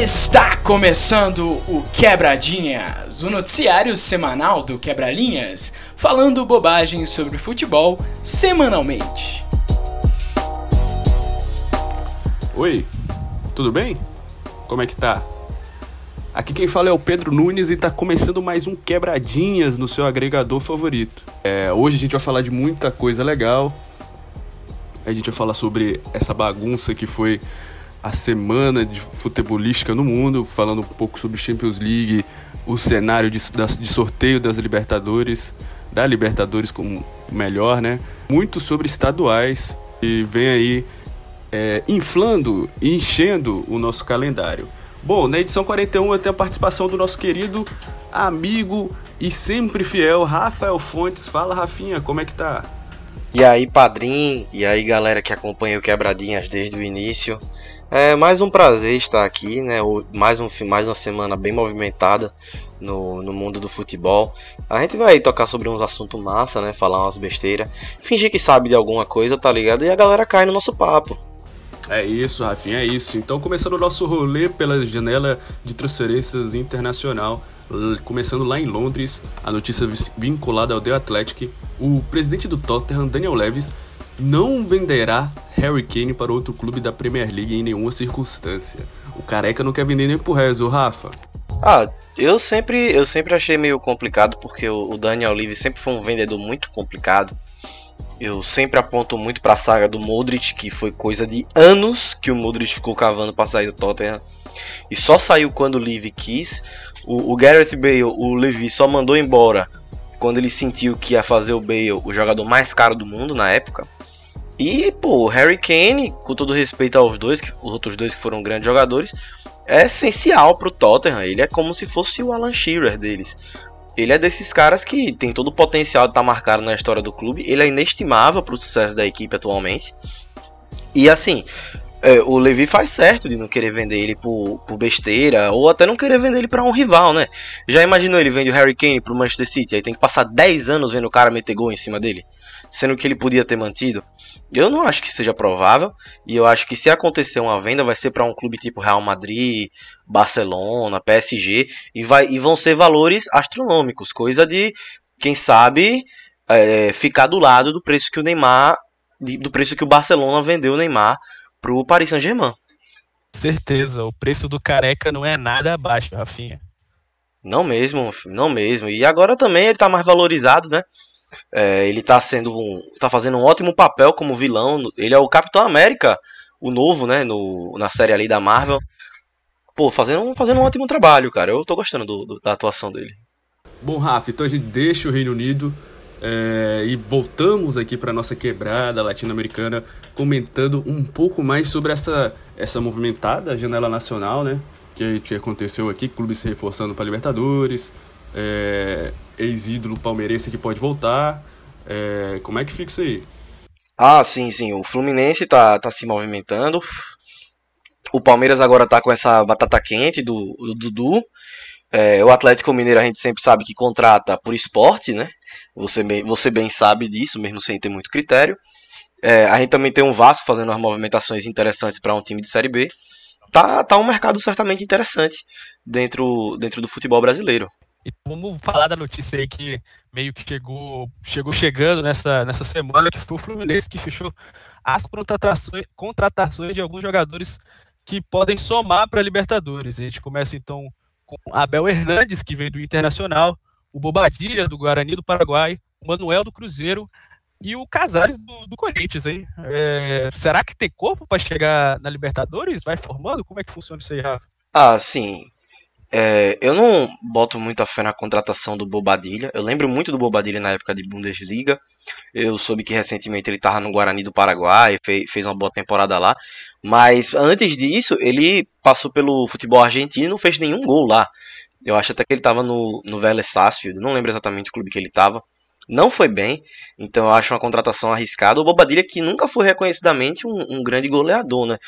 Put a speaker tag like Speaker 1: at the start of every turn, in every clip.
Speaker 1: Está começando o Quebradinhas, o noticiário semanal do Quebralinhas, falando bobagem sobre futebol semanalmente.
Speaker 2: Oi, tudo bem? Como é que tá? Aqui quem fala é o Pedro Nunes e tá começando mais um Quebradinhas no seu agregador favorito. É, hoje a gente vai falar de muita coisa legal. A gente vai falar sobre essa bagunça que foi a semana de futebolística no mundo, falando um pouco sobre Champions League, o cenário de, de sorteio das Libertadores, da Libertadores como melhor, né? Muito sobre estaduais e vem aí é, inflando e enchendo o nosso calendário. Bom, na edição 41 eu tenho a participação do nosso querido amigo e sempre fiel Rafael Fontes. Fala, Rafinha, como é que tá?
Speaker 3: E aí, padrinho, e aí, galera que acompanha o Quebradinhas desde o início. É mais um prazer estar aqui, né? Mais, um, mais uma semana bem movimentada no, no mundo do futebol. A gente vai tocar sobre uns assuntos massa, né? Falar umas besteiras, fingir que sabe de alguma coisa, tá ligado? E a galera cai no nosso papo.
Speaker 2: É isso, Rafinha, é isso. Então, começando o nosso rolê pela janela de transferências internacional, começando lá em Londres, a notícia vinculada ao The Athletic, o presidente do Tottenham, Daniel Levis, não venderá Harry Kane para outro clube da Premier League em nenhuma circunstância. O careca não quer vender nem pro resto, Rafa.
Speaker 3: Ah, eu sempre, eu sempre achei meio complicado porque o Daniel Levy sempre foi um vendedor muito complicado. Eu sempre aponto muito para a saga do Modric, que foi coisa de anos que o Modric ficou cavando para sair do Tottenham. E só saiu quando o Levy quis. O, o Gareth Bale, o Levy só mandou embora quando ele sentiu que ia fazer o Bale o jogador mais caro do mundo na época. E, pô, o Harry Kane, com todo respeito aos dois, os outros dois que foram grandes jogadores, é essencial pro Tottenham. Ele é como se fosse o Alan Shearer deles. Ele é desses caras que tem todo o potencial de estar tá marcado na história do clube. Ele é inestimável pro sucesso da equipe atualmente. E assim, é, o Levi faz certo de não querer vender ele por, por besteira, ou até não querer vender ele para um rival, né? Já imaginou ele vende o Harry Kane pro Manchester City, aí tem que passar 10 anos vendo o cara meter gol em cima dele, sendo que ele podia ter mantido. Eu não acho que seja provável, e eu acho que se acontecer uma venda vai ser para um clube tipo Real Madrid, Barcelona, PSG, e, vai, e vão ser valores astronômicos, coisa de, quem sabe, é, ficar do lado do preço que o Neymar, do preço que o Barcelona vendeu o Neymar pro Paris Saint-Germain.
Speaker 4: Certeza, o preço do careca não é nada abaixo, Rafinha.
Speaker 3: Não mesmo, não mesmo. E agora também ele tá mais valorizado, né? É, ele tá sendo um, tá fazendo um ótimo papel como vilão. Ele é o Capitão América, o novo, né, no, na série ali da Marvel. Pô, fazendo, fazendo um ótimo trabalho, cara. Eu tô gostando do, do, da atuação dele.
Speaker 2: Bom, Rafa, então a gente deixa o Reino Unido é, e voltamos aqui para nossa quebrada latino-americana, comentando um pouco mais sobre essa, essa movimentada janela nacional, né? Que, que aconteceu aqui, clube se reforçando para Libertadores, é, ex-ídolo palmeirense que pode voltar. É, como é que fica isso aí?
Speaker 3: Ah, sim, sim. O Fluminense tá, tá se movimentando. O Palmeiras agora tá com essa batata quente do, do Dudu. É, o Atlético Mineiro a gente sempre sabe que contrata por esporte, né? Você você bem sabe disso, mesmo sem ter muito critério. É, a gente também tem um Vasco fazendo umas movimentações interessantes para um time de Série B. Tá, tá um mercado certamente interessante dentro, dentro do futebol brasileiro.
Speaker 4: E vamos falar da notícia aí que meio que chegou, chegou chegando nessa, nessa semana, que foi o Fluminense que fechou as contratações, contratações de alguns jogadores que podem somar para a Libertadores. A gente começa então com Abel Hernandes, que vem do Internacional, o Bobadilha, do Guarani do Paraguai, o Manuel do Cruzeiro e o Casares do, do Corinthians, hein? É, será que tem corpo para chegar na Libertadores? Vai formando? Como é que funciona isso aí, Rafa?
Speaker 3: Ah, sim. É, eu não boto muita fé na contratação do Bobadilha. Eu lembro muito do Bobadilha na época de Bundesliga. Eu soube que recentemente ele estava no Guarani do Paraguai, fez, fez uma boa temporada lá. Mas antes disso, ele passou pelo futebol argentino e não fez nenhum gol lá. Eu acho até que ele estava no, no Vélez Sarsfield, não lembro exatamente o clube que ele estava. Não foi bem, então eu acho uma contratação arriscada. O Bobadilha que nunca foi reconhecidamente um, um grande goleador, né?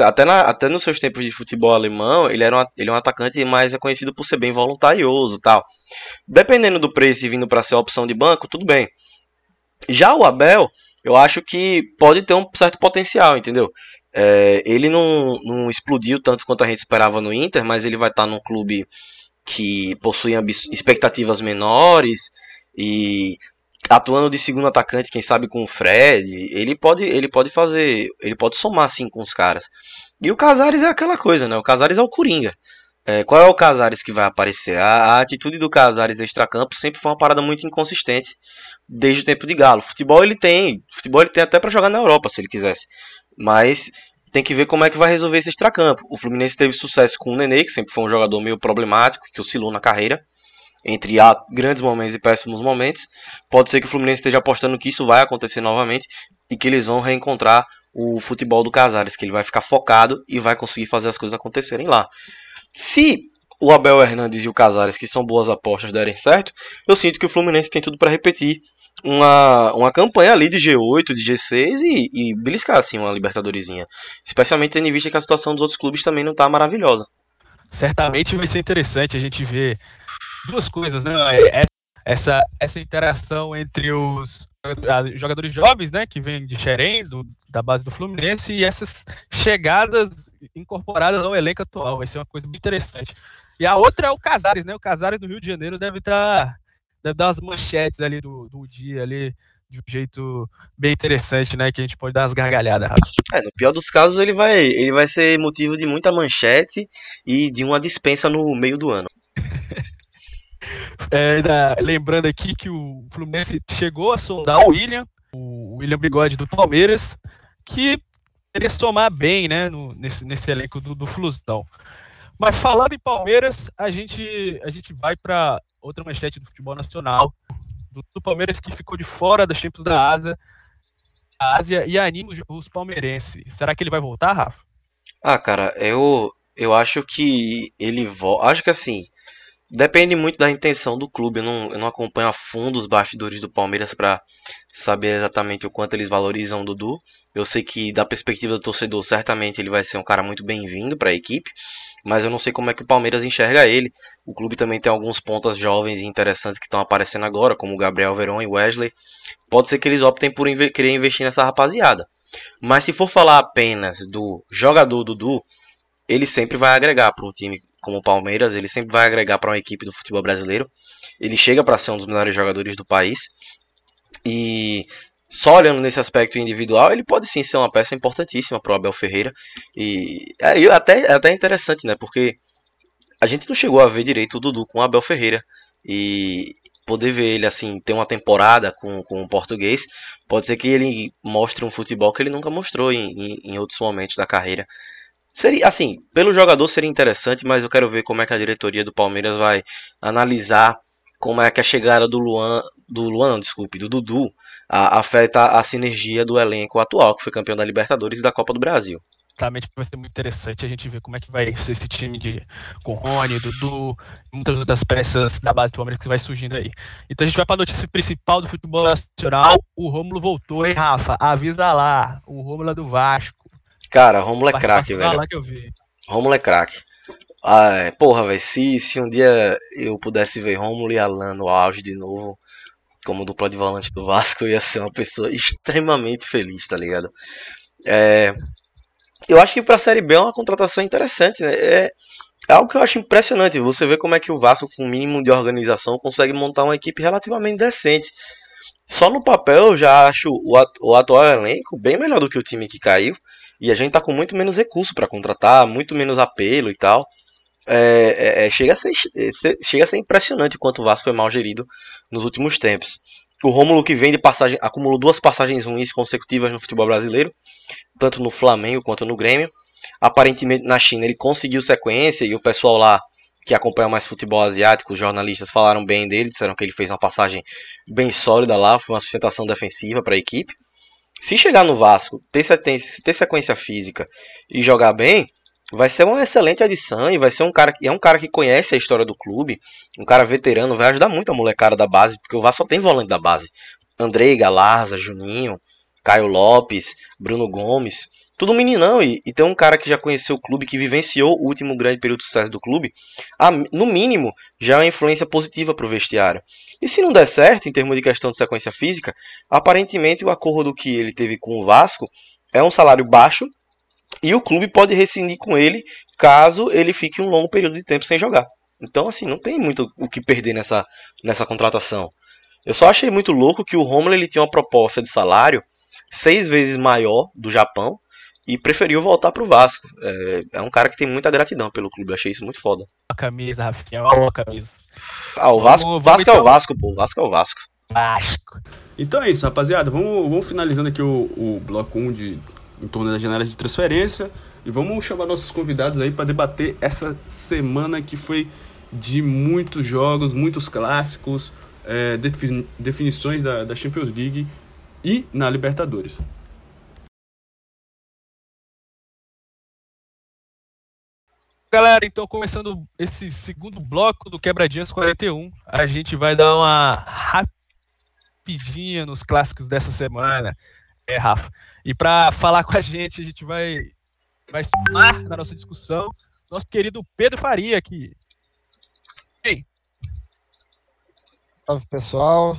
Speaker 3: Até, na, até nos seus tempos de futebol alemão, ele era um, ele é um atacante mais reconhecido por ser bem voluntarioso tal. Dependendo do preço e vindo para ser opção de banco, tudo bem. Já o Abel, eu acho que pode ter um certo potencial, entendeu? É, ele não, não explodiu tanto quanto a gente esperava no Inter, mas ele vai estar num clube que possui expectativas menores e atuando de segundo atacante, quem sabe com o Fred, ele pode, ele pode fazer, ele pode somar assim com os caras. E o Casares é aquela coisa, né? O Casares é o Coringa. É, qual é o Casares que vai aparecer? A, a atitude do Casares extracampo sempre foi uma parada muito inconsistente desde o tempo de Galo. Futebol ele tem, futebol ele tem até para jogar na Europa se ele quisesse. Mas tem que ver como é que vai resolver esse extracampo. O Fluminense teve sucesso com o Nenê, que sempre foi um jogador meio problemático, que oscilou na carreira entre grandes momentos e péssimos momentos. Pode ser que o Fluminense esteja apostando que isso vai acontecer novamente e que eles vão reencontrar o futebol do Casares, que ele vai ficar focado e vai conseguir fazer as coisas acontecerem lá. Se o Abel Hernandes e o Casares, que são boas apostas, derem certo, eu sinto que o Fluminense tem tudo para repetir uma, uma campanha ali de G8, de G6 e, e beliscar assim uma Libertadorizinha. Especialmente tendo em vista que a situação dos outros clubes também não está maravilhosa.
Speaker 4: Certamente vai ser interessante a gente ver duas coisas, né? É, essa, essa interação entre os jogadores jovens, né, que vêm de Xerém, do, da base do Fluminense, e essas chegadas incorporadas ao elenco atual. Vai ser uma coisa muito interessante. E a outra é o Casares, né? O Casares do Rio de Janeiro deve estar. Tá, deve dar as manchetes ali do, do dia ali de um jeito bem interessante, né? Que a gente pode dar umas gargalhadas.
Speaker 3: É, no pior dos casos, ele vai, ele vai ser motivo de muita manchete e de uma dispensa no meio do ano.
Speaker 4: É, da, lembrando aqui que o Fluminense chegou a sondar o William, o William Bigode do Palmeiras, que poderia somar bem né, no, nesse, nesse elenco do, do Flusão. Mas falando em Palmeiras, a gente, a gente vai para outra manchete do futebol nacional, do, do, Palmeiras que ficou de fora das Champions da Ásia, Ásia e anima os, os palmeirenses. Será que ele vai voltar, Rafa?
Speaker 3: Ah, cara, eu, eu acho que ele volta. Acho que assim, Depende muito da intenção do clube. Eu não, eu não acompanho a fundo os bastidores do Palmeiras para saber exatamente o quanto eles valorizam o Dudu. Eu sei que, da perspectiva do torcedor, certamente ele vai ser um cara muito bem-vindo para a equipe. Mas eu não sei como é que o Palmeiras enxerga ele. O clube também tem alguns pontas jovens e interessantes que estão aparecendo agora, como o Gabriel Veron e Wesley. Pode ser que eles optem por inv querer investir nessa rapaziada. Mas se for falar apenas do jogador Dudu, ele sempre vai agregar para um time como o Palmeiras, ele sempre vai agregar para uma equipe do futebol brasileiro. Ele chega para ser um dos melhores jogadores do país. E só olhando nesse aspecto individual, ele pode sim ser uma peça importantíssima para o Abel Ferreira. E é, até, é até interessante, né? Porque a gente não chegou a ver direito o Dudu com o Abel Ferreira. E poder ver ele assim, ter uma temporada com, com o português, pode ser que ele mostre um futebol que ele nunca mostrou em, em, em outros momentos da carreira. Seria, assim, pelo jogador seria interessante, mas eu quero ver como é que a diretoria do Palmeiras vai analisar como é que a chegada do Luan, do Luan, não, desculpe, do Dudu, a, afeta a sinergia do elenco atual, que foi campeão da Libertadores e da Copa do Brasil.
Speaker 4: Exatamente, vai ser muito interessante a gente ver como é que vai ser esse time de com Rony, Dudu, muitas outras peças da base do Palmeiras que vai surgindo aí. Então a gente vai para a notícia principal do futebol nacional. O Rômulo voltou, hein, Rafa? Avisa lá, o Rômulo é do Vasco.
Speaker 3: Cara, Romulo é craque, velho. Romulo é craque. Ah, é, porra, velho, se, se um dia eu pudesse ver Romulo e Alan no auge de novo, como dupla de volante do Vasco, eu ia ser uma pessoa extremamente feliz, tá ligado? É, eu acho que pra Série B é uma contratação interessante, né? É, é algo que eu acho impressionante. Você vê como é que o Vasco, com o mínimo de organização, consegue montar uma equipe relativamente decente. Só no papel eu já acho o, o atual elenco bem melhor do que o time que caiu. E a gente tá com muito menos recurso para contratar, muito menos apelo e tal. É, é, é chega, a ser, chega a ser impressionante quanto o Vasco foi mal gerido nos últimos tempos. O Rômulo que vem de passagem, acumulou duas passagens ruins consecutivas no futebol brasileiro, tanto no Flamengo quanto no Grêmio. Aparentemente na China ele conseguiu sequência e o pessoal lá que acompanha mais futebol asiático, os jornalistas falaram bem dele, disseram que ele fez uma passagem bem sólida lá, foi uma sustentação defensiva para a equipe. Se chegar no Vasco, ter, sequência física e jogar bem, vai ser uma excelente adição e vai ser um cara é um cara que conhece a história do clube, um cara veterano, vai ajudar muito a molecada da base, porque o Vasco só tem volante da base. Andrei, Galarza, Juninho, Caio Lopes, Bruno Gomes, tudo meninão e, e tem um cara que já conheceu o clube, que vivenciou o último grande período de sucesso do clube, a, no mínimo já é uma influência positiva para o vestiário. E se não der certo, em termos de questão de sequência física, aparentemente o acordo que ele teve com o Vasco é um salário baixo, E o clube pode rescindir com ele caso ele fique um longo período de tempo sem jogar. Então, assim, não tem muito o que perder nessa, nessa contratação. Eu só achei muito louco que o Romulo ele tinha uma proposta de salário seis vezes maior do Japão e preferiu voltar pro Vasco. É, é, um cara que tem muita gratidão pelo clube, eu achei isso muito foda.
Speaker 4: A camisa, Rafinha, a camisa.
Speaker 3: Ah, o Vasco, vamos, Vasco vamos é o então... Vasco, pô. O Vasco é o Vasco.
Speaker 4: Vasco.
Speaker 2: Então é isso, rapaziada. Vamos, vamos finalizando aqui o, o bloco 1 de em torno das janelas de transferência e vamos chamar nossos convidados aí para debater essa semana que foi de muitos jogos, muitos clássicos, é, definições da, da Champions League e na Libertadores.
Speaker 4: Galera, então começando esse segundo bloco do Quebradinhas 41, a gente vai dar uma rapidinha nos clássicos dessa semana. É, Rafa. E para falar com a gente, a gente vai vai somar na nossa discussão nosso querido Pedro Faria aqui. Ei.
Speaker 5: Salve pessoal,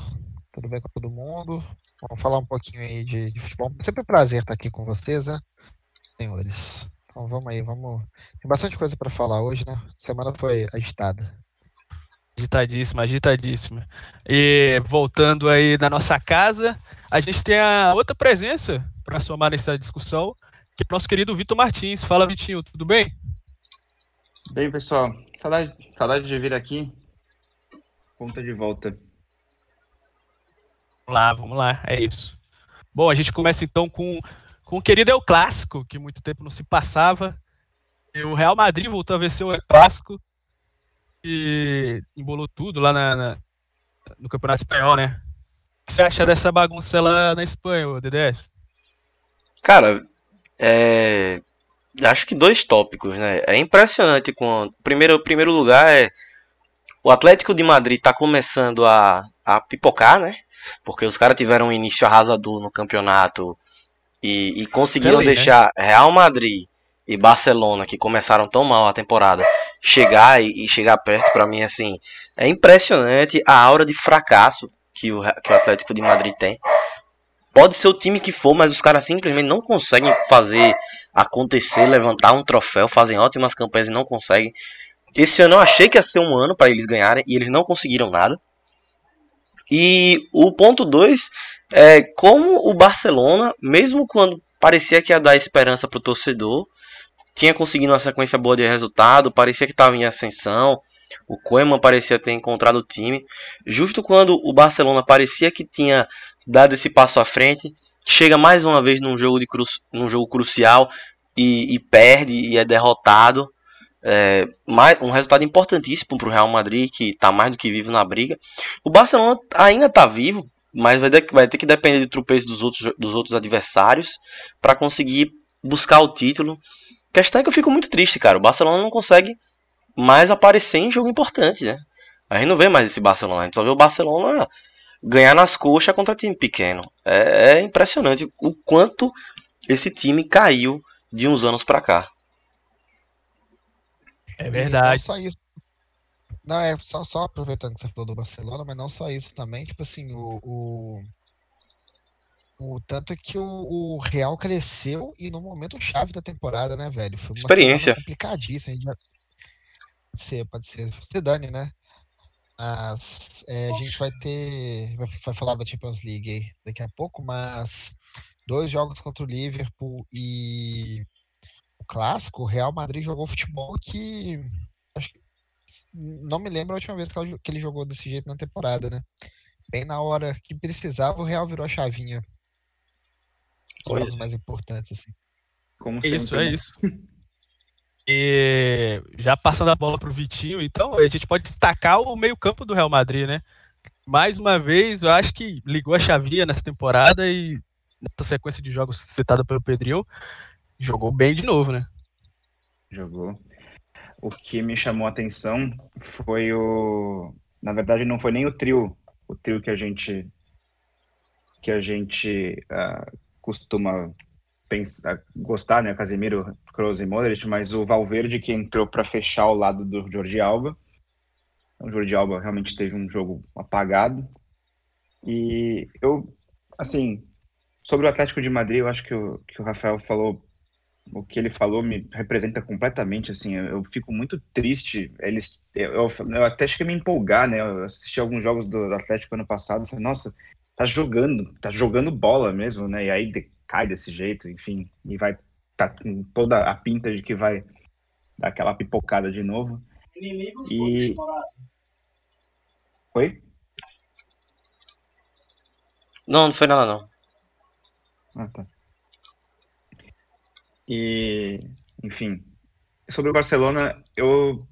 Speaker 5: tudo bem com todo mundo? Vamos falar um pouquinho aí de, de futebol. Sempre um prazer estar aqui com vocês, né, senhores? Então vamos aí, vamos. Tem bastante coisa para falar hoje, né? semana foi agitada.
Speaker 4: Agitadíssima, agitadíssima. E voltando aí na nossa casa, a gente tem a outra presença para somar nessa discussão, que é o nosso querido Vitor Martins. Fala, Vitinho, tudo bem?
Speaker 6: Bem, pessoal. Saudade, saudade de vir aqui. Conta de volta.
Speaker 4: Vamos lá, vamos lá, é isso. Bom, a gente começa então com com o querido é o clássico, que muito tempo não se passava. E o Real Madrid voltou a vencer o clássico e embolou tudo lá na, na, no Campeonato Espanhol, né? O que você acha dessa bagunça lá na Espanha, DDS?
Speaker 3: Cara, é... acho que dois tópicos, né? É impressionante com. Primeiro, primeiro lugar é. O Atlético de Madrid tá começando a, a pipocar, né? Porque os caras tiveram um início arrasador no campeonato e, e conseguiram né? deixar né? Real Madrid e Barcelona, que começaram tão mal a temporada, chegar e, e chegar perto, para mim, assim, é impressionante a aura de fracasso que o, que o Atlético de Madrid tem. Pode ser o time que for, mas os caras simplesmente não conseguem fazer acontecer, levantar um troféu, fazem ótimas campanhas e não conseguem. Esse ano eu achei que ia ser um ano para eles ganharem e eles não conseguiram nada. E o ponto 2 é, como o Barcelona, mesmo quando parecia que ia dar esperança para o torcedor, tinha conseguido uma sequência boa de resultado, parecia que estava em ascensão, o Koeman parecia ter encontrado o time. Justo quando o Barcelona parecia que tinha dado esse passo à frente, chega mais uma vez num jogo, de cru, num jogo crucial e, e perde e é derrotado. É, um resultado importantíssimo para o Real Madrid, que está mais do que vivo na briga. O Barcelona ainda está vivo, mas vai, de, vai ter que depender do tropeço dos outros, dos outros adversários para conseguir buscar o título. A questão é que eu fico muito triste, cara. O Barcelona não consegue mais aparecer em jogo importante, né? A gente não vê mais esse Barcelona, a gente só vê o Barcelona ganhar nas coxas contra time pequeno. É, é impressionante o quanto esse time caiu de uns anos para cá.
Speaker 4: É verdade.
Speaker 5: Não só isso. Não, é só, só aproveitando que você falou do Barcelona, mas não só isso também, tipo assim, o, o, o tanto que o, o, Real cresceu e no momento chave da temporada, né, velho? Foi uma
Speaker 3: Experiência.
Speaker 5: complicadíssima. Já... Pode ser, pode ser. Você dane, né? Mas é, a gente vai ter. Vai, vai falar da Champions League daqui a pouco, mas dois jogos contra o Liverpool e o clássico, o Real Madrid jogou futebol que não me lembro a última vez que ele jogou desse jeito na temporada, né? Bem na hora que precisava, o Real virou a chavinha. Os jogos mais importantes, assim.
Speaker 4: Como sempre, isso, é né? isso. E já passando a bola pro Vitinho, então a gente pode destacar o meio-campo do Real Madrid, né? Mais uma vez, eu acho que ligou a chavinha nessa temporada e nessa sequência de jogos citada pelo Pedrinho, jogou bem de novo, né?
Speaker 6: Jogou o que me chamou a atenção foi o. Na verdade, não foi nem o trio, o trio que a gente que a gente uh, costuma pensar, gostar, né? Casemiro, Kroos e Modric, mas o Valverde que entrou para fechar ao lado do Jordi Alba. O Jordi Alba realmente teve um jogo apagado. E eu, assim, sobre o Atlético de Madrid, eu acho que o, que o Rafael falou o que ele falou me representa completamente, assim, eu, eu fico muito triste, eles, eu, eu, eu até cheguei a me empolgar, né, eu assisti alguns jogos do Atlético ano passado, falei, nossa, tá jogando, tá jogando bola mesmo, né, e aí de, cai desse jeito, enfim, e vai, tá com toda a pinta de que vai dar aquela pipocada de novo. E... Oi?
Speaker 3: Não, não foi nada não.
Speaker 6: Ah, tá. E, enfim, sobre o Barcelona, eu,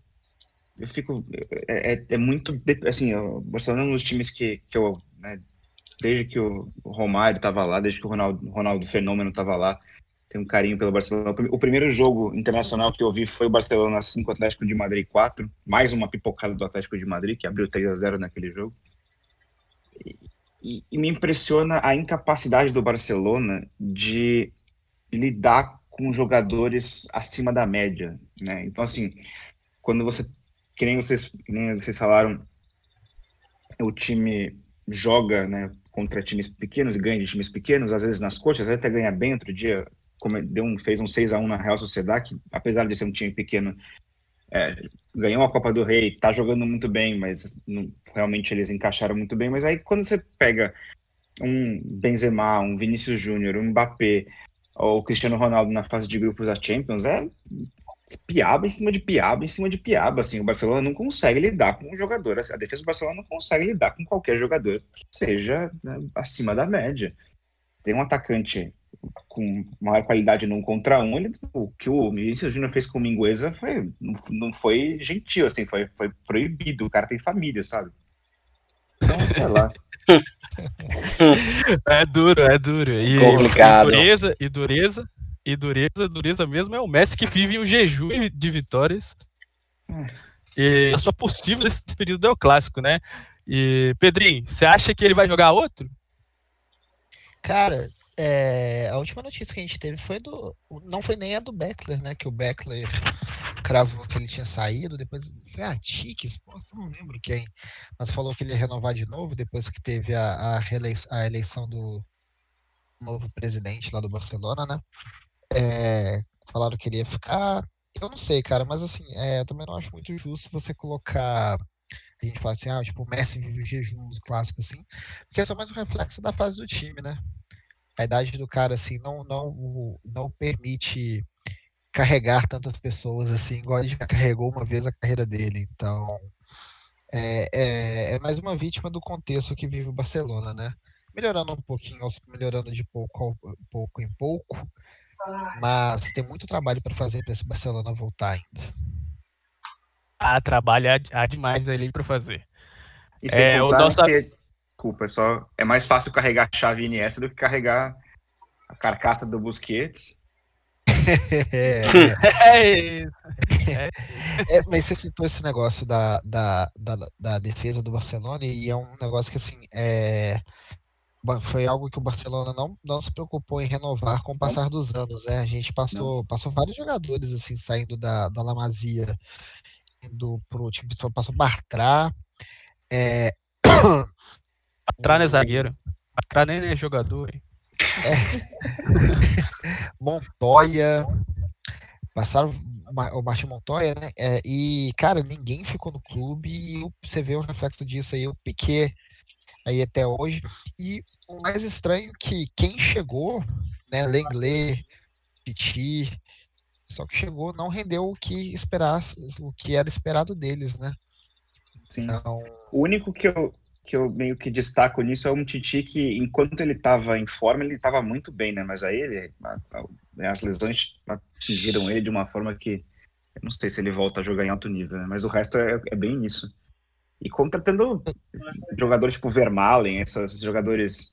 Speaker 6: eu fico. É, é, é muito. Assim, o Barcelona é um dos times que, que eu. Né, desde que o Romário estava lá, desde que o Ronaldo, Ronaldo Fenômeno estava lá, tenho um carinho pelo Barcelona. O primeiro jogo internacional que eu vi foi o Barcelona 5, Atlético de Madrid 4. Mais uma pipocada do Atlético de Madrid, que abriu 3 a 0 naquele jogo. E, e, e me impressiona a incapacidade do Barcelona de lidar com jogadores acima da média, né? Então, assim, quando você, que nem vocês, nem vocês falaram, o time joga, né, contra times pequenos e ganha de times pequenos, às vezes nas coxas, até ganha bem outro dia, deu um, fez um 6 a 1 na Real Sociedade, que apesar de ser um time pequeno, é, ganhou a Copa do Rei, tá jogando muito bem, mas não, realmente eles encaixaram muito bem, mas aí quando você pega um Benzema, um Vinícius Júnior, um Mbappé, o Cristiano Ronaldo na fase de grupos da Champions é piaba em cima de piaba em cima de piaba. Assim, o Barcelona não consegue lidar com um jogador. A defesa do Barcelona não consegue lidar com qualquer jogador que seja né, acima da média. Tem um atacante com maior qualidade num contra um, ele, o que o Vinícius Júnior fez com o Mingueza foi, não, foi gentil, assim, foi, foi proibido. O cara tem família, sabe? Então, sei lá.
Speaker 4: é duro, é duro. E,
Speaker 3: Complicado.
Speaker 4: E dureza, e dureza, e dureza, dureza mesmo é o Messi que vive um jejum de vitórias. E a sua possível desse período é o clássico, né? E Pedrinho, você acha que ele vai jogar outro?
Speaker 5: Cara, é, a última notícia que a gente teve foi do. Não foi nem a do Beckler, né? Que o Beckler cravou que ele tinha saído, depois foi a Tiques, não lembro quem, mas falou que ele ia renovar de novo depois que teve a, a, a eleição do novo presidente lá do Barcelona, né? É, falaram que ele ia ficar. Eu não sei, cara, mas assim, é, eu também não acho muito justo você colocar. A gente fala assim, ah, tipo, o Messi vive o jejum clássico, assim, porque é só mais um reflexo da fase do time, né? A idade do cara, assim, não, não, não permite carregar tantas pessoas assim, igual ele já carregou uma vez a carreira dele. Então, é, é, é, mais uma vítima do contexto que vive o Barcelona, né? Melhorando um pouquinho, melhorando de pouco, pouco em pouco, mas tem muito trabalho para fazer para esse Barcelona voltar ainda.
Speaker 4: Ah, trabalho há demais ali para fazer.
Speaker 6: E é, o nosso... que, desculpa, é só é mais fácil carregar a chave Iniesta do que carregar a carcaça do Busquets.
Speaker 5: É, é, mas você citou esse negócio da, da, da, da, defesa do Barcelona e é um negócio que assim é, foi algo que o Barcelona não, não se preocupou em renovar com o passar dos anos, né? A gente passou, passou vários jogadores assim saindo da, da Lamazia indo pro time, passou Bartra, é...
Speaker 4: Bartra não é zagueiro. Bartra nem é jogador, hein?
Speaker 5: É. Montoya. Passaram o Martin Montoya, né? É, e, cara, ninguém ficou no clube e você vê o reflexo disso aí, o Piquet aí até hoje. E o mais estranho é que quem chegou, né, Lenglet, Piti, só que chegou, não rendeu o que esperasse, o que era esperado deles, né?
Speaker 6: Sim. Então... O único que eu, que eu meio que destaco nisso é um Titi que, enquanto ele estava em forma, ele estava muito bem, né? Mas aí ele, a, a, as lesões atingiram ele de uma forma que eu não sei se ele volta a jogar em alto nível, né? Mas o resto é, é bem isso. E contratando jogadores tipo Vermalen, esses jogadores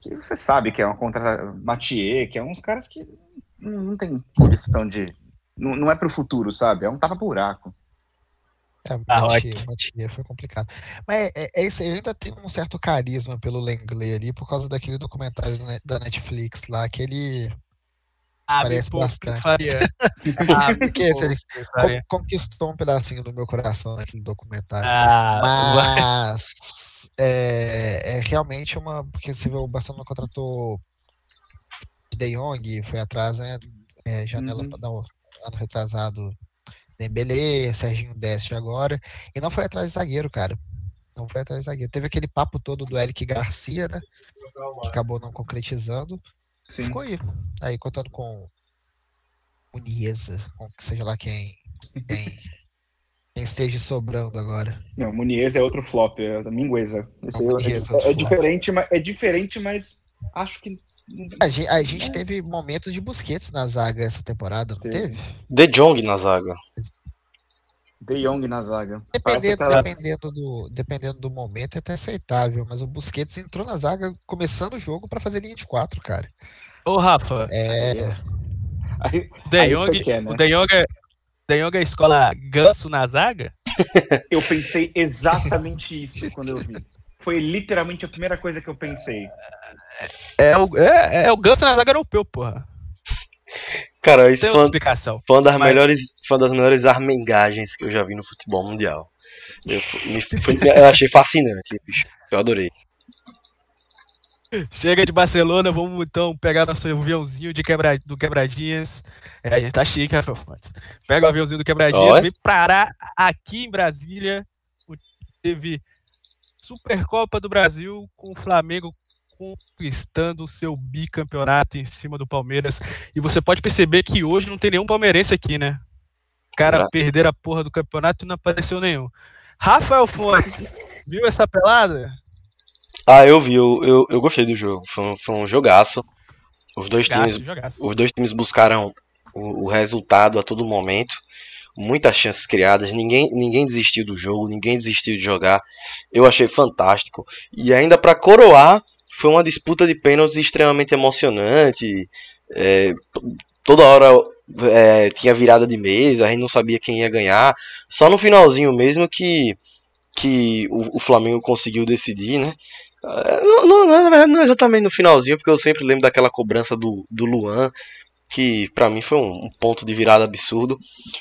Speaker 6: que você sabe que é uma contra Mathieu, que é uns caras que não, não tem questão de. Não, não é pro futuro, sabe? É um tapa
Speaker 5: É, ah, foi complicado. Mas é, é, isso aí, eu ainda tenho um certo carisma pelo Langley ali, por causa daquele documentário da Netflix lá, que ele ah, parece bastante. ah, porque ele conquistou um pedacinho do meu coração aquele documentário. Ah, Mas é, é, realmente uma. Porque você vê, o Barcelona contratou De Jong, foi atrás, né? é, janela
Speaker 6: Uhum.
Speaker 5: para dar o ano retrasado Dembele, Serginho Deste agora, e não foi atrás de zagueiro, cara. Não foi atrás de zagueiro. Teve aquele papo todo do Eric Garcia, né? Que acabou não concretizando.
Speaker 6: Sim.
Speaker 5: Ficou aí. Aí contando com o Niesa, com que seja lá quem, quem, quem esteja sobrando agora.
Speaker 6: Não, Muniz é outro flop, é a Mingueza. É-
Speaker 5: é
Speaker 6: é, é diferente, mas é diferente, mas acho que
Speaker 5: A gente, a gente teve momentos de Busquets na zaga essa temporada, não
Speaker 6: Teve.
Speaker 5: teve?
Speaker 3: De Jong na zaga.
Speaker 6: De Jong na zaga.
Speaker 5: Dependendo, dependendo, do, dependendo do momento é até aceitável, mas o Busquets entrou na zaga começando o jogo pra fazer linha de quatro, cara.
Speaker 4: Ô, Rafa,
Speaker 5: É,
Speaker 6: Aí-
Speaker 4: De
Speaker 6: aí
Speaker 4: Jong,
Speaker 6: quer, né?
Speaker 4: o De Jong é, De Jong é a escola ganso na zaga?
Speaker 6: Eu pensei exatamente isso quando eu vi. Foi literalmente a primeira coisa que eu pensei.
Speaker 4: É o, é, é o ganso na zaga europeu, porra.
Speaker 3: Cara, isso foi
Speaker 4: outra
Speaker 3: uma,
Speaker 4: explicação.
Speaker 3: foi uma das
Speaker 4: Mas-
Speaker 3: melhores, foi uma das melhores armengagens que eu já vi no futebol mundial. Eu, fu- me- foi- eu achei fascinante, bicho. Eu adorei.
Speaker 4: Chega de Barcelona, vamos então pegar nosso aviãozinho de quebra, do Quebradinhas. É, a gente tá chique, Rafael Fontes. Pega o aviãozinho do Quebradinhas,
Speaker 3: Olha.
Speaker 4: vem parar aqui em Brasília. Teve Supercopa do Brasil com o Flamengo conquistando o seu bicampeonato em cima do Palmeiras. E você pode perceber que hoje não tem nenhum palmeirense aqui, né? Cara,
Speaker 3: Ah.
Speaker 4: perderam a porra do campeonato e não apareceu nenhum. Rafael Fontes, viu essa pelada?
Speaker 3: Ah, eu vi, eu, eu, eu gostei do jogo. Foi um, foi um jogaço. Os dois times
Speaker 4: Jogaço, jogaço.
Speaker 3: Os dois times buscaram o, o resultado a todo momento. Muitas chances criadas. Ninguém, ninguém desistiu do jogo, ninguém desistiu de jogar. Eu achei fantástico. E ainda para coroar, foi uma disputa de pênaltis extremamente emocionante. É, toda hora é, tinha virada de mesa, a gente não sabia quem ia ganhar. Só no finalzinho mesmo que, que o, o Flamengo conseguiu decidir, né? É, Não, não, verdade, não exatamente no finalzinho, porque eu sempre lembro daquela cobrança do, do Luan, que pra mim foi um, um ponto de virada absurdo.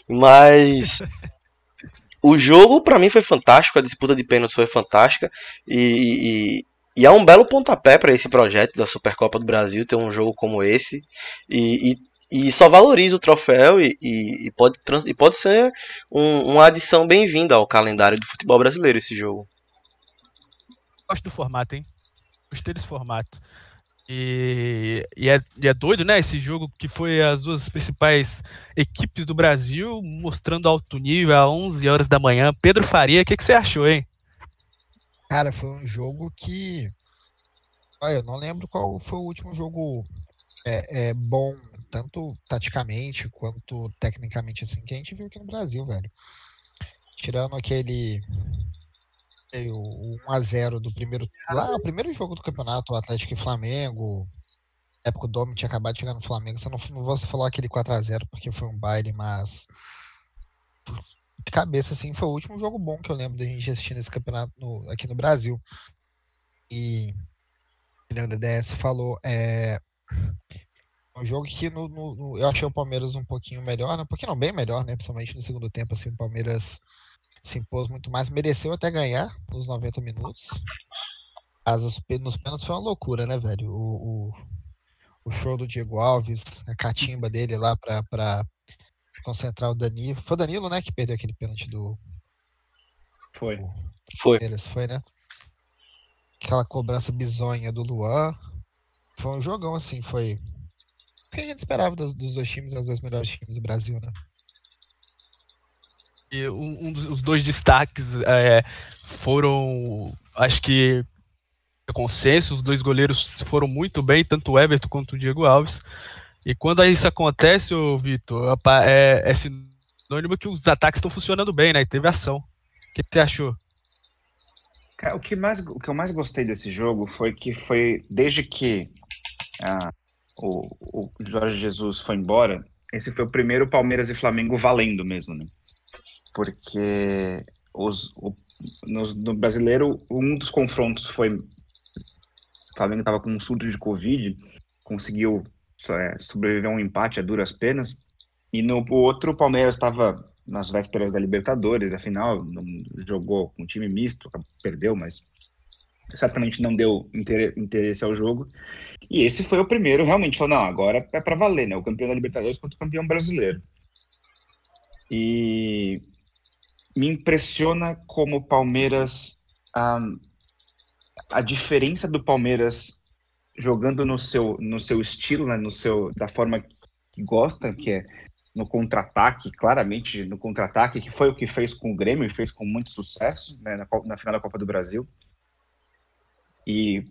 Speaker 3: Mas o jogo pra mim foi fantástico, a disputa de pênaltis foi fantástica e, e, e é um belo pontapé pra esse projeto da Supercopa do Brasil ter um jogo como esse e, e, e só valoriza o troféu e, e, pode, e pode ser um- uma adição bem-vinda ao calendário do futebol brasileiro esse jogo.
Speaker 4: gosto do formato, hein? Gostei desse formato. E, e, é, e é doido, né? Esse jogo que foi as duas principais equipes do Brasil mostrando alto nível a 11 horas da manhã. Pedro Faria, o que, que você achou, hein?
Speaker 5: cara, foi um jogo que. Olha, eu não lembro qual foi o último jogo é, é, bom, tanto taticamente quanto tecnicamente, assim, que a gente viu aqui no Brasil, velho. Tirando aquele. O 1x0 do primeiro. Lá, o primeiro jogo do campeonato, o Atlético e Flamengo. Na época o Domi tinha acabado de chegar no Flamengo. Você não, não vou falar aquele 4x0 porque foi um baile, mas. De cabeça, assim, foi o último jogo bom que eu lembro da gente assistir nesse campeonato no- aqui no Brasil. E o Leandro DS falou, é um jogo que no, no- no- eu achei o Palmeiras um pouquinho melhor, né? um pouquinho não, bem melhor, né? Principalmente no segundo tempo, assim, o Palmeiras se impôs muito mais, mereceu até ganhar nos 90 minutos. Mas os nos pênaltis foi uma loucura, né, velho? O, o, o show do Diego Alves, a catimba dele lá pra, pra concentrar o Danilo. Foi o Danilo, né, que perdeu aquele pênalti do
Speaker 6: Foi.
Speaker 3: Foi.
Speaker 5: Palmeiras, foi, né? Aquela cobrança bizonha do Luan. Foi um jogão, assim, foi. O que a gente esperava dos, dos dois times, os dois melhores times do Brasil, né?
Speaker 4: E um, um dos os dois destaques é, foram, acho que, consenso, os dois goleiros foram muito bem, tanto o Everton quanto o Diego Alves. E quando isso acontece, ô Vitor, é, é sinônimo que os ataques estão funcionando bem, né? E teve ação. O que você achou?
Speaker 6: O que, mais, o que eu mais gostei desse jogo foi que foi, desde que ah, o, o Jorge Jesus foi embora, esse foi o primeiro Palmeiras e Flamengo valendo mesmo, né? Porque os, o, nos- no brasileiro, um dos confrontos foi. O Flamengo estava com um surto de Covid, conseguiu é, sobreviver a um empate a duras penas, e no o outro, o Palmeiras estava nas vésperas da Libertadores, da final, não- jogou com time misto, perdeu, mas certamente não deu interesse ao jogo. E esse foi o primeiro, realmente, falou, não, agora é para valer, né? O campeão da Libertadores contra o campeão brasileiro. E me impressiona como o Palmeiras, a, a diferença do Palmeiras jogando no seu, no seu estilo, né? no seu, da forma que gosta, que é no contra-ataque, claramente no contra-ataque, que foi o que fez com o Grêmio e fez com muito sucesso né, na, na, final da Copa do Brasil. E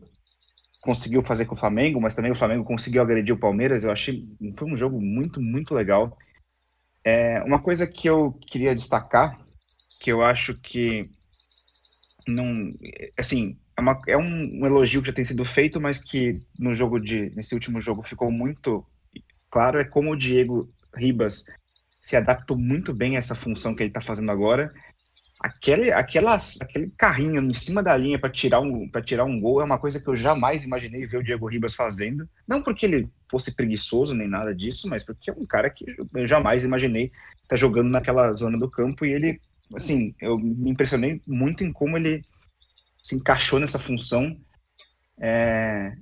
Speaker 6: conseguiu fazer com o Flamengo, mas também o Flamengo conseguiu agredir o Palmeiras. Eu achei foi um jogo muito, muito legal. É, uma coisa que eu queria destacar, que eu acho que não, assim, é, uma, é um, um, elogio que já tem sido feito, mas que no jogo de nesse último jogo ficou muito claro é como o Diego Ribas se adaptou muito bem a essa função que ele está fazendo agora aquele, aquelas, aquele carrinho em cima da linha para tirar, um, tirar um gol é uma coisa que eu jamais imaginei ver o Diego Ribas fazendo. Não porque ele fosse preguiçoso nem nada disso, mas porque é um cara que eu jamais imaginei estar tá jogando naquela zona do campo e ele, assim, eu me impressionei muito em como ele se encaixou nessa função. É,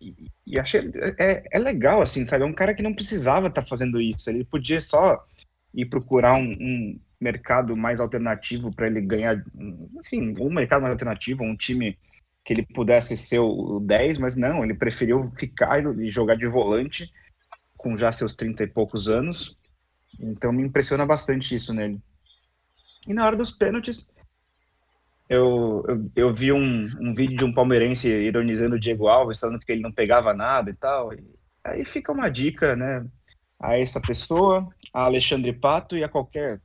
Speaker 6: e, e achei é, é legal, assim, sabe? É um cara que não precisava estar tá fazendo isso. Ele podia só ir procurar um, um mercado mais alternativo para ele ganhar, enfim, um mercado mais alternativo, um time que ele pudesse ser o 10, mas não, ele preferiu ficar e jogar de volante com já seus 30 e poucos anos. Então me impressiona bastante isso nele. E na hora dos pênaltis, eu, eu, eu vi um, um vídeo de um palmeirense ironizando o Diego Alves, falando que ele não pegava nada e tal. E aí fica uma dica, né, a essa pessoa, a Alexandre Pato e a qualquer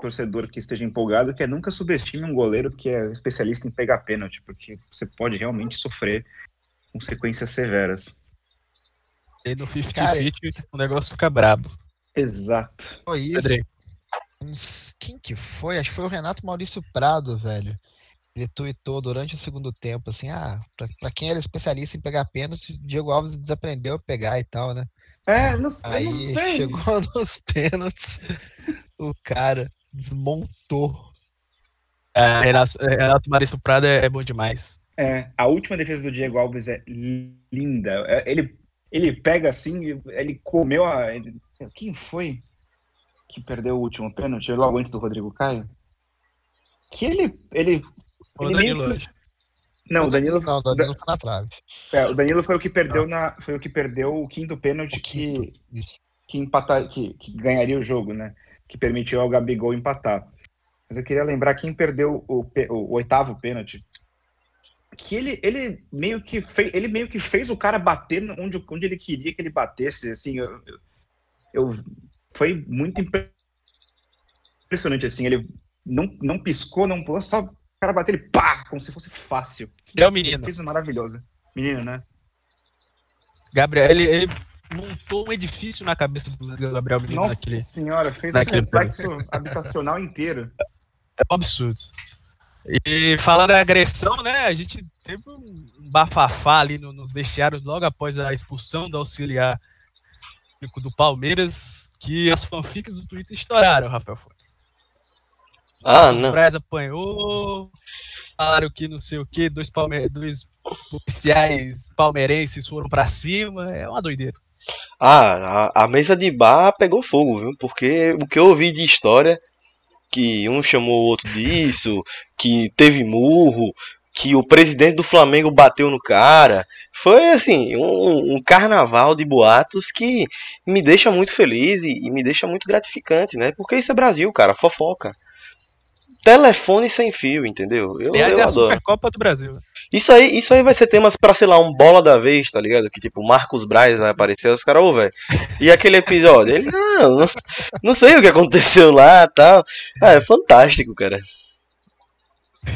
Speaker 6: torcedor que esteja empolgado, que é nunca subestime um goleiro que é especialista em pegar pênalti, porque você pode realmente sofrer consequências severas.
Speaker 4: E no 50-50 o negócio fica brabo.
Speaker 6: Exato.
Speaker 5: Foi isso. Quem que foi? Acho que foi o Renato Maurício Prado, velho. Ele tweetou durante o segundo tempo, assim, ah, pra, pra quem era especialista em pegar pênalti, Diego Alves desaprendeu a pegar e tal, né?
Speaker 6: É, não sei.
Speaker 5: Aí
Speaker 6: não sei.
Speaker 5: chegou nos pênaltis, o cara desmontou.
Speaker 4: É, Renato, é, Renato Maurício Prado é, é, bom demais.
Speaker 6: É, a última defesa do Diego Alves é linda. É, ele, ele pega assim, ele comeu a. Ele, quem foi que perdeu o último pênalti? Logo antes do Rodrigo Caio? Que ele. ele,
Speaker 4: o ele Danilo meio...
Speaker 6: Não, o Danilo.
Speaker 5: Não, o Danilo tá na trave.
Speaker 6: É, o Danilo foi o que perdeu na. Foi o que perdeu o quinto pênalti o quinto, que, isso. que empatar, que, que ganharia o jogo, né? que permitiu ao Gabigol empatar. Mas eu queria lembrar quem perdeu o, o, o oitavo pênalti. Que ele, ele, meio que fez, ele meio que fez o cara bater onde, onde ele queria que ele batesse. Assim, eu, eu, eu foi muito impressionante. Assim, ele não, não piscou, não pulou, só o cara bateu ele pá, como se fosse fácil.
Speaker 4: É o menino.
Speaker 6: Coisa maravilhosa. Menino, né?
Speaker 4: Gabriel, ele, ele montou um edifício na cabeça do Gabriel Menino
Speaker 6: Nossa
Speaker 4: naquele.
Speaker 6: senhora, fez um complexo habitacional inteiro.
Speaker 4: É um absurdo. E falando da agressão, né? A gente teve um bafafá ali no, nos vestiários logo após a expulsão do auxiliar do Palmeiras, que as fanfics do Twitter estouraram, Rafael Fontes.
Speaker 3: Ah, não. O
Speaker 4: Braz apanhou, falaram que não sei o que, dois, palme dois policiais palmeirenses foram para cima, é uma doideira.
Speaker 3: Ah, a, a, mesa de bar pegou fogo, viu? Porque o que eu ouvi de história, que um chamou o outro disso, que teve murro, que o presidente do Flamengo bateu no cara, foi assim, um, um carnaval de boatos que me deixa muito feliz e, e me deixa muito gratificante, né? Porque isso é Brasil, cara, fofoca telefone sem fio, entendeu?
Speaker 4: Eu, Aliás, eu é a adoro. Supercopa do Brasil.
Speaker 3: Isso aí, isso aí vai ser temas pra, sei lá, um bola da vez, tá ligado? Que tipo, Marcos Braz vai aparecer, os caras, ô, velho. E aquele episódio? Ele, não, não, não sei o que aconteceu lá tal. Ah, é fantástico, cara.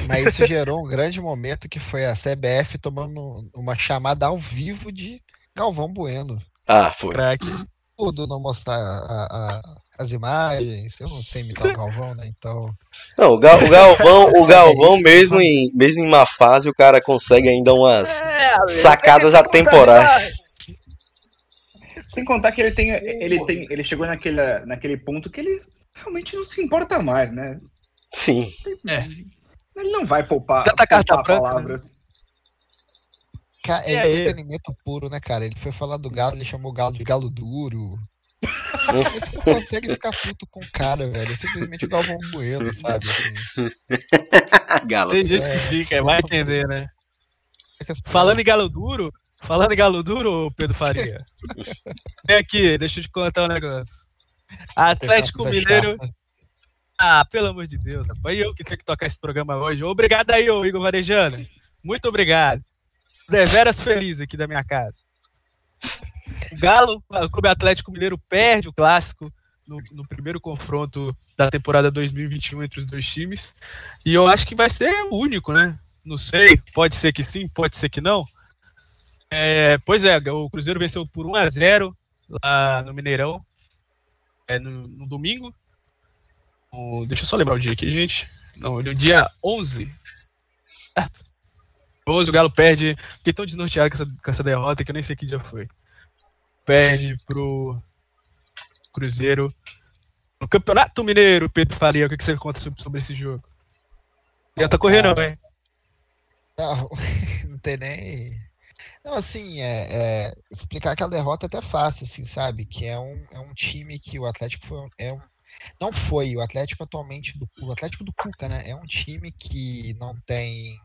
Speaker 5: Mas isso gerou um grande momento que foi a CBF tomando uma chamada ao vivo de Galvão Bueno.
Speaker 3: Ah, foi.
Speaker 4: Crack.
Speaker 5: Tudo não mostrar a, a, as imagens, eu não sei imitar o Galvão, né? Então.
Speaker 3: Não, o, Gal, o Galvão, o Galvão é mesmo, em, mesmo em má fase, o cara consegue ainda umas é, sacadas atemporais.
Speaker 6: Sem contar que ele tem, ele tem, ele chegou naquele, naquele ponto que ele realmente não se importa mais, né?
Speaker 3: Sim.
Speaker 6: É. Ele não vai poupar,
Speaker 4: Tanta carta
Speaker 6: poupar
Speaker 4: branca,
Speaker 6: palavras.
Speaker 5: Ca- É
Speaker 4: E aí?
Speaker 5: entretenimento puro, né, cara? Ele foi falar do galo, ele chamou o galo de galo duro. Você não consegue ficar puto com o cara, velho. É simplesmente o Galvão Bueno, sabe? Assim,
Speaker 3: Galo.
Speaker 4: Tem gente
Speaker 5: É.
Speaker 4: que fica, vai entender, né?
Speaker 5: é que as
Speaker 4: Falando em galo duro, falando em galo duro, ô Pedro Faria. Vem aqui, deixa eu te contar um negócio. Atlético Mineiro.
Speaker 5: chata.
Speaker 4: Ah, pelo amor de Deus, rapaz. Eu que tenho que tocar esse programa hoje. Obrigado aí, ô Igor Varejano. Muito obrigado. Deveras feliz aqui da minha casa. O Galo, o Clube Atlético Mineiro perde o clássico no, no primeiro confronto da temporada 2021 entre os dois times. E eu acho que vai ser o único, né? Não sei, pode ser que sim, pode ser que não. É, pois é, o Cruzeiro venceu por 1 a 0 lá no Mineirão é, no, no domingo. O- deixa eu só lembrar o dia aqui, gente. Não, no dia 11. Ah, 11 o Galo perde. Fiquei tão desnorteado com essa, com essa derrota que eu nem sei que dia foi. Perde pro Cruzeiro. No Campeonato Mineiro, Pedro Faria, o que que você conta sobre, sobre esse jogo? Já tá correndo,
Speaker 5: cara,
Speaker 4: hein?
Speaker 5: Não, não tem nem. Não, assim, é, é, explicar aquela derrota é até fácil, assim, sabe? Que é um, é um time que o Atlético foi, um- é um, não foi, o Atlético atualmente, do, o Atlético do Cuca, né? É um time que não tem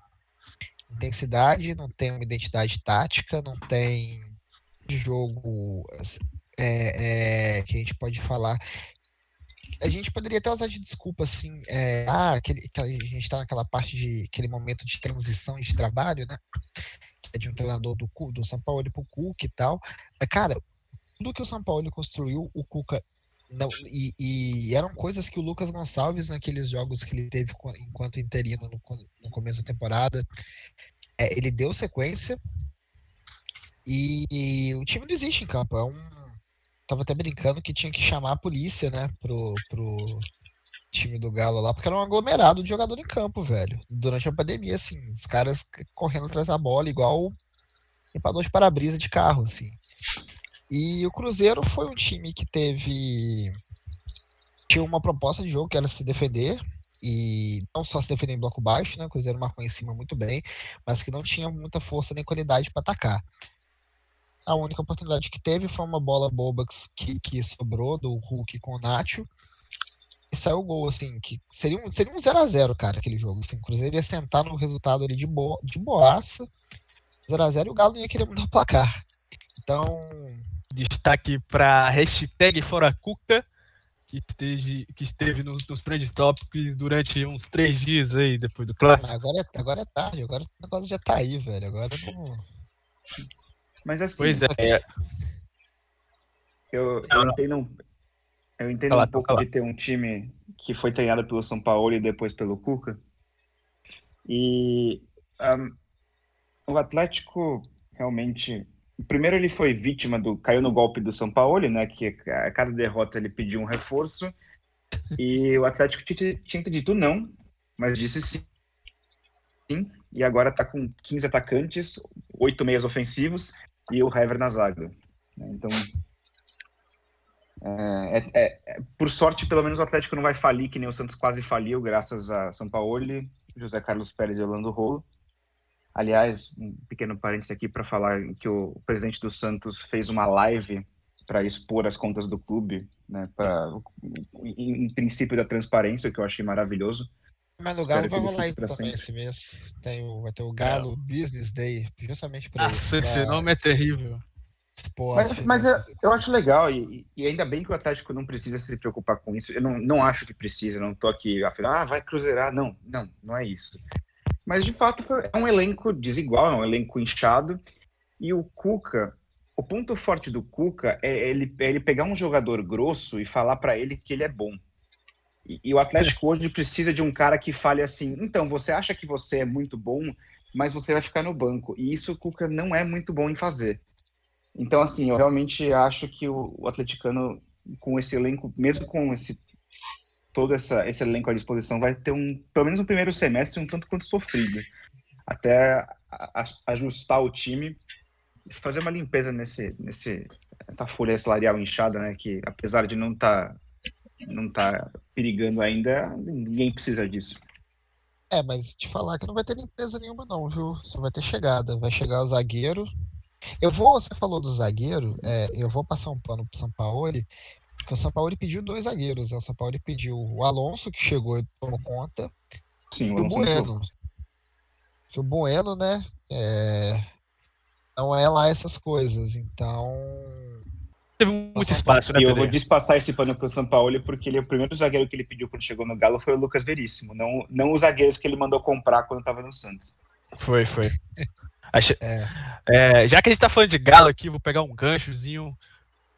Speaker 5: intensidade, não tem uma identidade tática, não tem jogo é, é, que a gente pode falar. A gente poderia até usar de desculpa, assim, é, ah, aquele, que a gente está naquela parte de aquele momento de transição de trabalho, né? É de um treinador do, do São Paulo para o Cuca e tal. Mas, cara, tudo que o São Paulo construiu, o Cuca. Não, e, e eram coisas que o Lucas Gonçalves, naqueles jogos que ele teve enquanto interino no, no começo da temporada, é, ele deu sequência e, o time não existe em campo. É um. Tava até brincando que tinha que chamar a polícia, né, pro, pro time do Galo lá, porque era um aglomerado de jogador em campo, velho. Durante a pandemia, assim, os caras correndo atrás da bola, igual limpador de para-brisa de carro, assim. E o Cruzeiro foi um time que teve. Tinha uma proposta de jogo que era se defender, e não só se defender em bloco baixo, né? O Cruzeiro marcou em cima muito bem, mas que não tinha muita força nem qualidade para atacar. A única oportunidade que teve foi uma bola boba que, que sobrou do Hulk com o Nacho. E saiu o gol, assim, que seria um, seria um 0x0, cara, aquele jogo. Assim, o Cruzeiro ia sentar no resultado ali de, boa, de boaça, 0x0, e o Galo não ia querer mudar o placar. Então,
Speaker 4: Destaque para hashtag Fora Cuca, que esteve, que esteve nos, nos trend topics durante uns três dias aí, depois do clássico.
Speaker 5: agora é, agora é tarde, agora o negócio já tá aí, velho. Agora não.
Speaker 6: Mas assim,
Speaker 4: Pois é.
Speaker 6: eu,
Speaker 4: Não,
Speaker 6: eu
Speaker 4: não.
Speaker 6: entendo, um- eu entendo um pouco de ter um time que foi treinado pelo São Paulo e depois pelo Cuca. E ahm, o Atlético realmente. Primeiro ele foi vítima do. caiu no golpe do São Paulo, né? Que a cada derrota ele pediu um reforço. E o Atlético tinha, tinha dito não, mas disse sim. sim e agora tá com 15 atacantes, oito meias ofensivos e o Hever na zaga. né? Então, é- é- é- por sorte, pelo menos o Atlético não vai falir, que nem o Santos quase faliu, graças a São Paulo, José Carlos Pérez e Orlando Rolo. Aliás, um pequeno parênteses aqui para falar que o presidente do Santos fez uma live para expor as contas do clube, né, para em, em princípio da transparência, que eu achei maravilhoso.
Speaker 5: Mas no Galo vai rolar isso
Speaker 6: pra
Speaker 5: também
Speaker 6: sempre.
Speaker 5: esse mês. Tem o, vai ter o Galo Business Day, justamente pra isso.
Speaker 4: Nossa, esse
Speaker 5: pra
Speaker 4: nome é terrível.
Speaker 5: expor as
Speaker 6: Mas, mas eu, eu acho legal, e, e ainda bem que o Atlético não precisa se preocupar com isso. Eu não, não acho que precisa, eu não tô aqui afirmando, ah, vai cruzeirar. Não, não, não é isso. Mas de fato é um elenco desigual, é um elenco inchado. E o Cuca, o ponto forte do Cuca é ele, é ele pegar um jogador grosso e falar pra ele que ele é bom. E, e o Atlético hoje precisa de um cara que fale assim: então, você acha que você é muito bom, mas você vai ficar no banco. E isso o Cuca não é muito bom em fazer. Então, assim, eu realmente acho que o, o atleticano, com esse elenco, mesmo com esse todo essa, esse elenco à disposição, vai ter um, pelo menos um primeiro semestre um tanto quanto sofrido. Até ajustar o time fazer uma limpeza nesse, nesse, essa folha salarial inchada, né? Que apesar de não estar não tá perigando ainda, ninguém precisa disso.
Speaker 5: É, mas te falar que não vai ter limpeza nenhuma, não, viu? Só vai ter chegada. Vai chegar o zagueiro. Eu vou, você falou do zagueiro, é, eu vou passar um pano pro São Paulo, porque o São Paulo pediu dois zagueiros. Né? O São Paulo pediu o Alonso, que chegou e tomou conta,
Speaker 6: Sim,
Speaker 5: e o Bueno. Que o Bueno, né? É, não é lá essas coisas. Então.
Speaker 4: Teve muito espaço, né?
Speaker 6: E eu vou despassar esse pano pro São Paulo, porque ele o primeiro zagueiro que ele pediu quando chegou no Galo foi o Lucas Veríssimo, não, não os zagueiros que ele mandou comprar quando tava no Santos.
Speaker 4: Foi, foi. Acho-
Speaker 5: É.
Speaker 4: é, já que a gente tá falando de Galo aqui, vou pegar um ganchozinho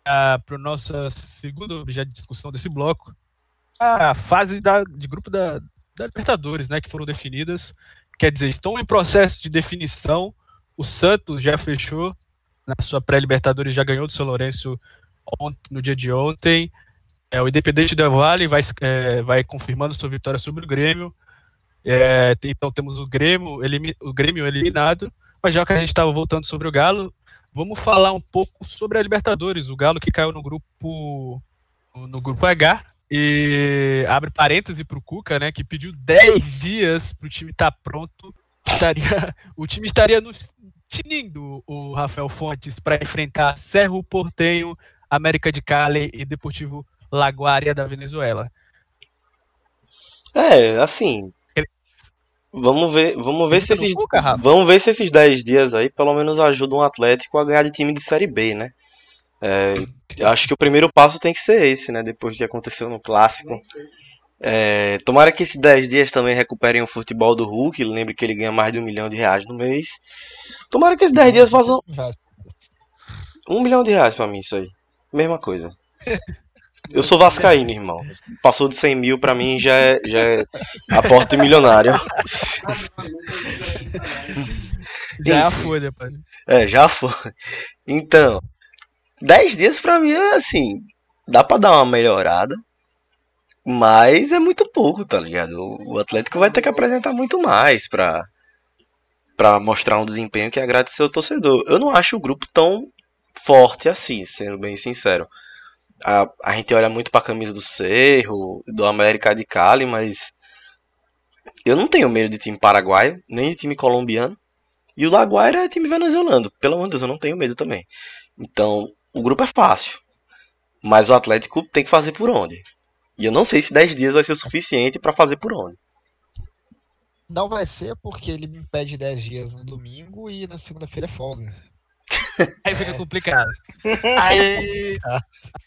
Speaker 4: uh, pro nosso segundo objeto de discussão desse bloco. A fase da, de grupo da, da Libertadores, né? Que foram definidas. Quer dizer, estão em processo de definição. O Santos já fechou na sua pré-Libertadores, já ganhou do São Lourenço ontem- no dia de ontem. É, o Independente Del Valle vai, é, vai confirmando sua vitória sobre o Grêmio. É, então temos o Grêmio, o Grêmio eliminado. Mas já que a gente estava voltando sobre o Galo, vamos falar um pouco sobre a Libertadores. O Galo que caiu no grupo no grupo H e abre parêntese para o Cuca, né, que pediu 10 dias para o time estar pronto. Estaria, o time estaria no tinindo o Rafael Fontes para enfrentar Cerro Portenho, América de Cali e Deportivo Laguaria da Venezuela.
Speaker 3: É, assim. Vamos ver, vamos ver se esses,
Speaker 4: Rafa?
Speaker 3: vamos ver se esses 10 dias aí pelo menos ajudam o Atlético a ganhar de time de Série B, né? É, acho que o primeiro passo tem que ser esse, né? Depois do que aconteceu no clássico. É, tomara que esses 10 dias também recuperem o futebol do Hulk. Lembre que ele ganha mais de um milhão de reais no mês. Tomara que esses 10 dias façam um milhão de reais pra mim, isso aí. Mesma coisa. Eu sou vascaíno, irmão. Passou de 100 mil pra mim já é, já é aporte milionário.
Speaker 4: Já é folha, pai.
Speaker 3: É, já foi. Então, 10 dias pra mim é assim, dá pra dar uma melhorada, mas é muito pouco, tá ligado? O o Atlético vai ter que apresentar muito mais pra, pra mostrar um desempenho que agrade seu torcedor. Eu não acho o grupo tão forte assim, sendo bem sincero. A, a gente olha muito pra camisa do Cerro, do América de Cali, mas eu não tenho medo de time paraguaio, nem de time colombiano. E o Laguaira é time venezuelano. Pelo amor de Deus, eu não tenho medo também. Então, o grupo é fácil. Mas o Atlético tem que fazer por onde. E eu não sei se 10 dias vai ser o suficiente pra fazer por onde.
Speaker 5: Não vai ser porque ele me pede 10 dias no domingo e na segunda-feira é folga.
Speaker 4: Aí fica complicado. Aí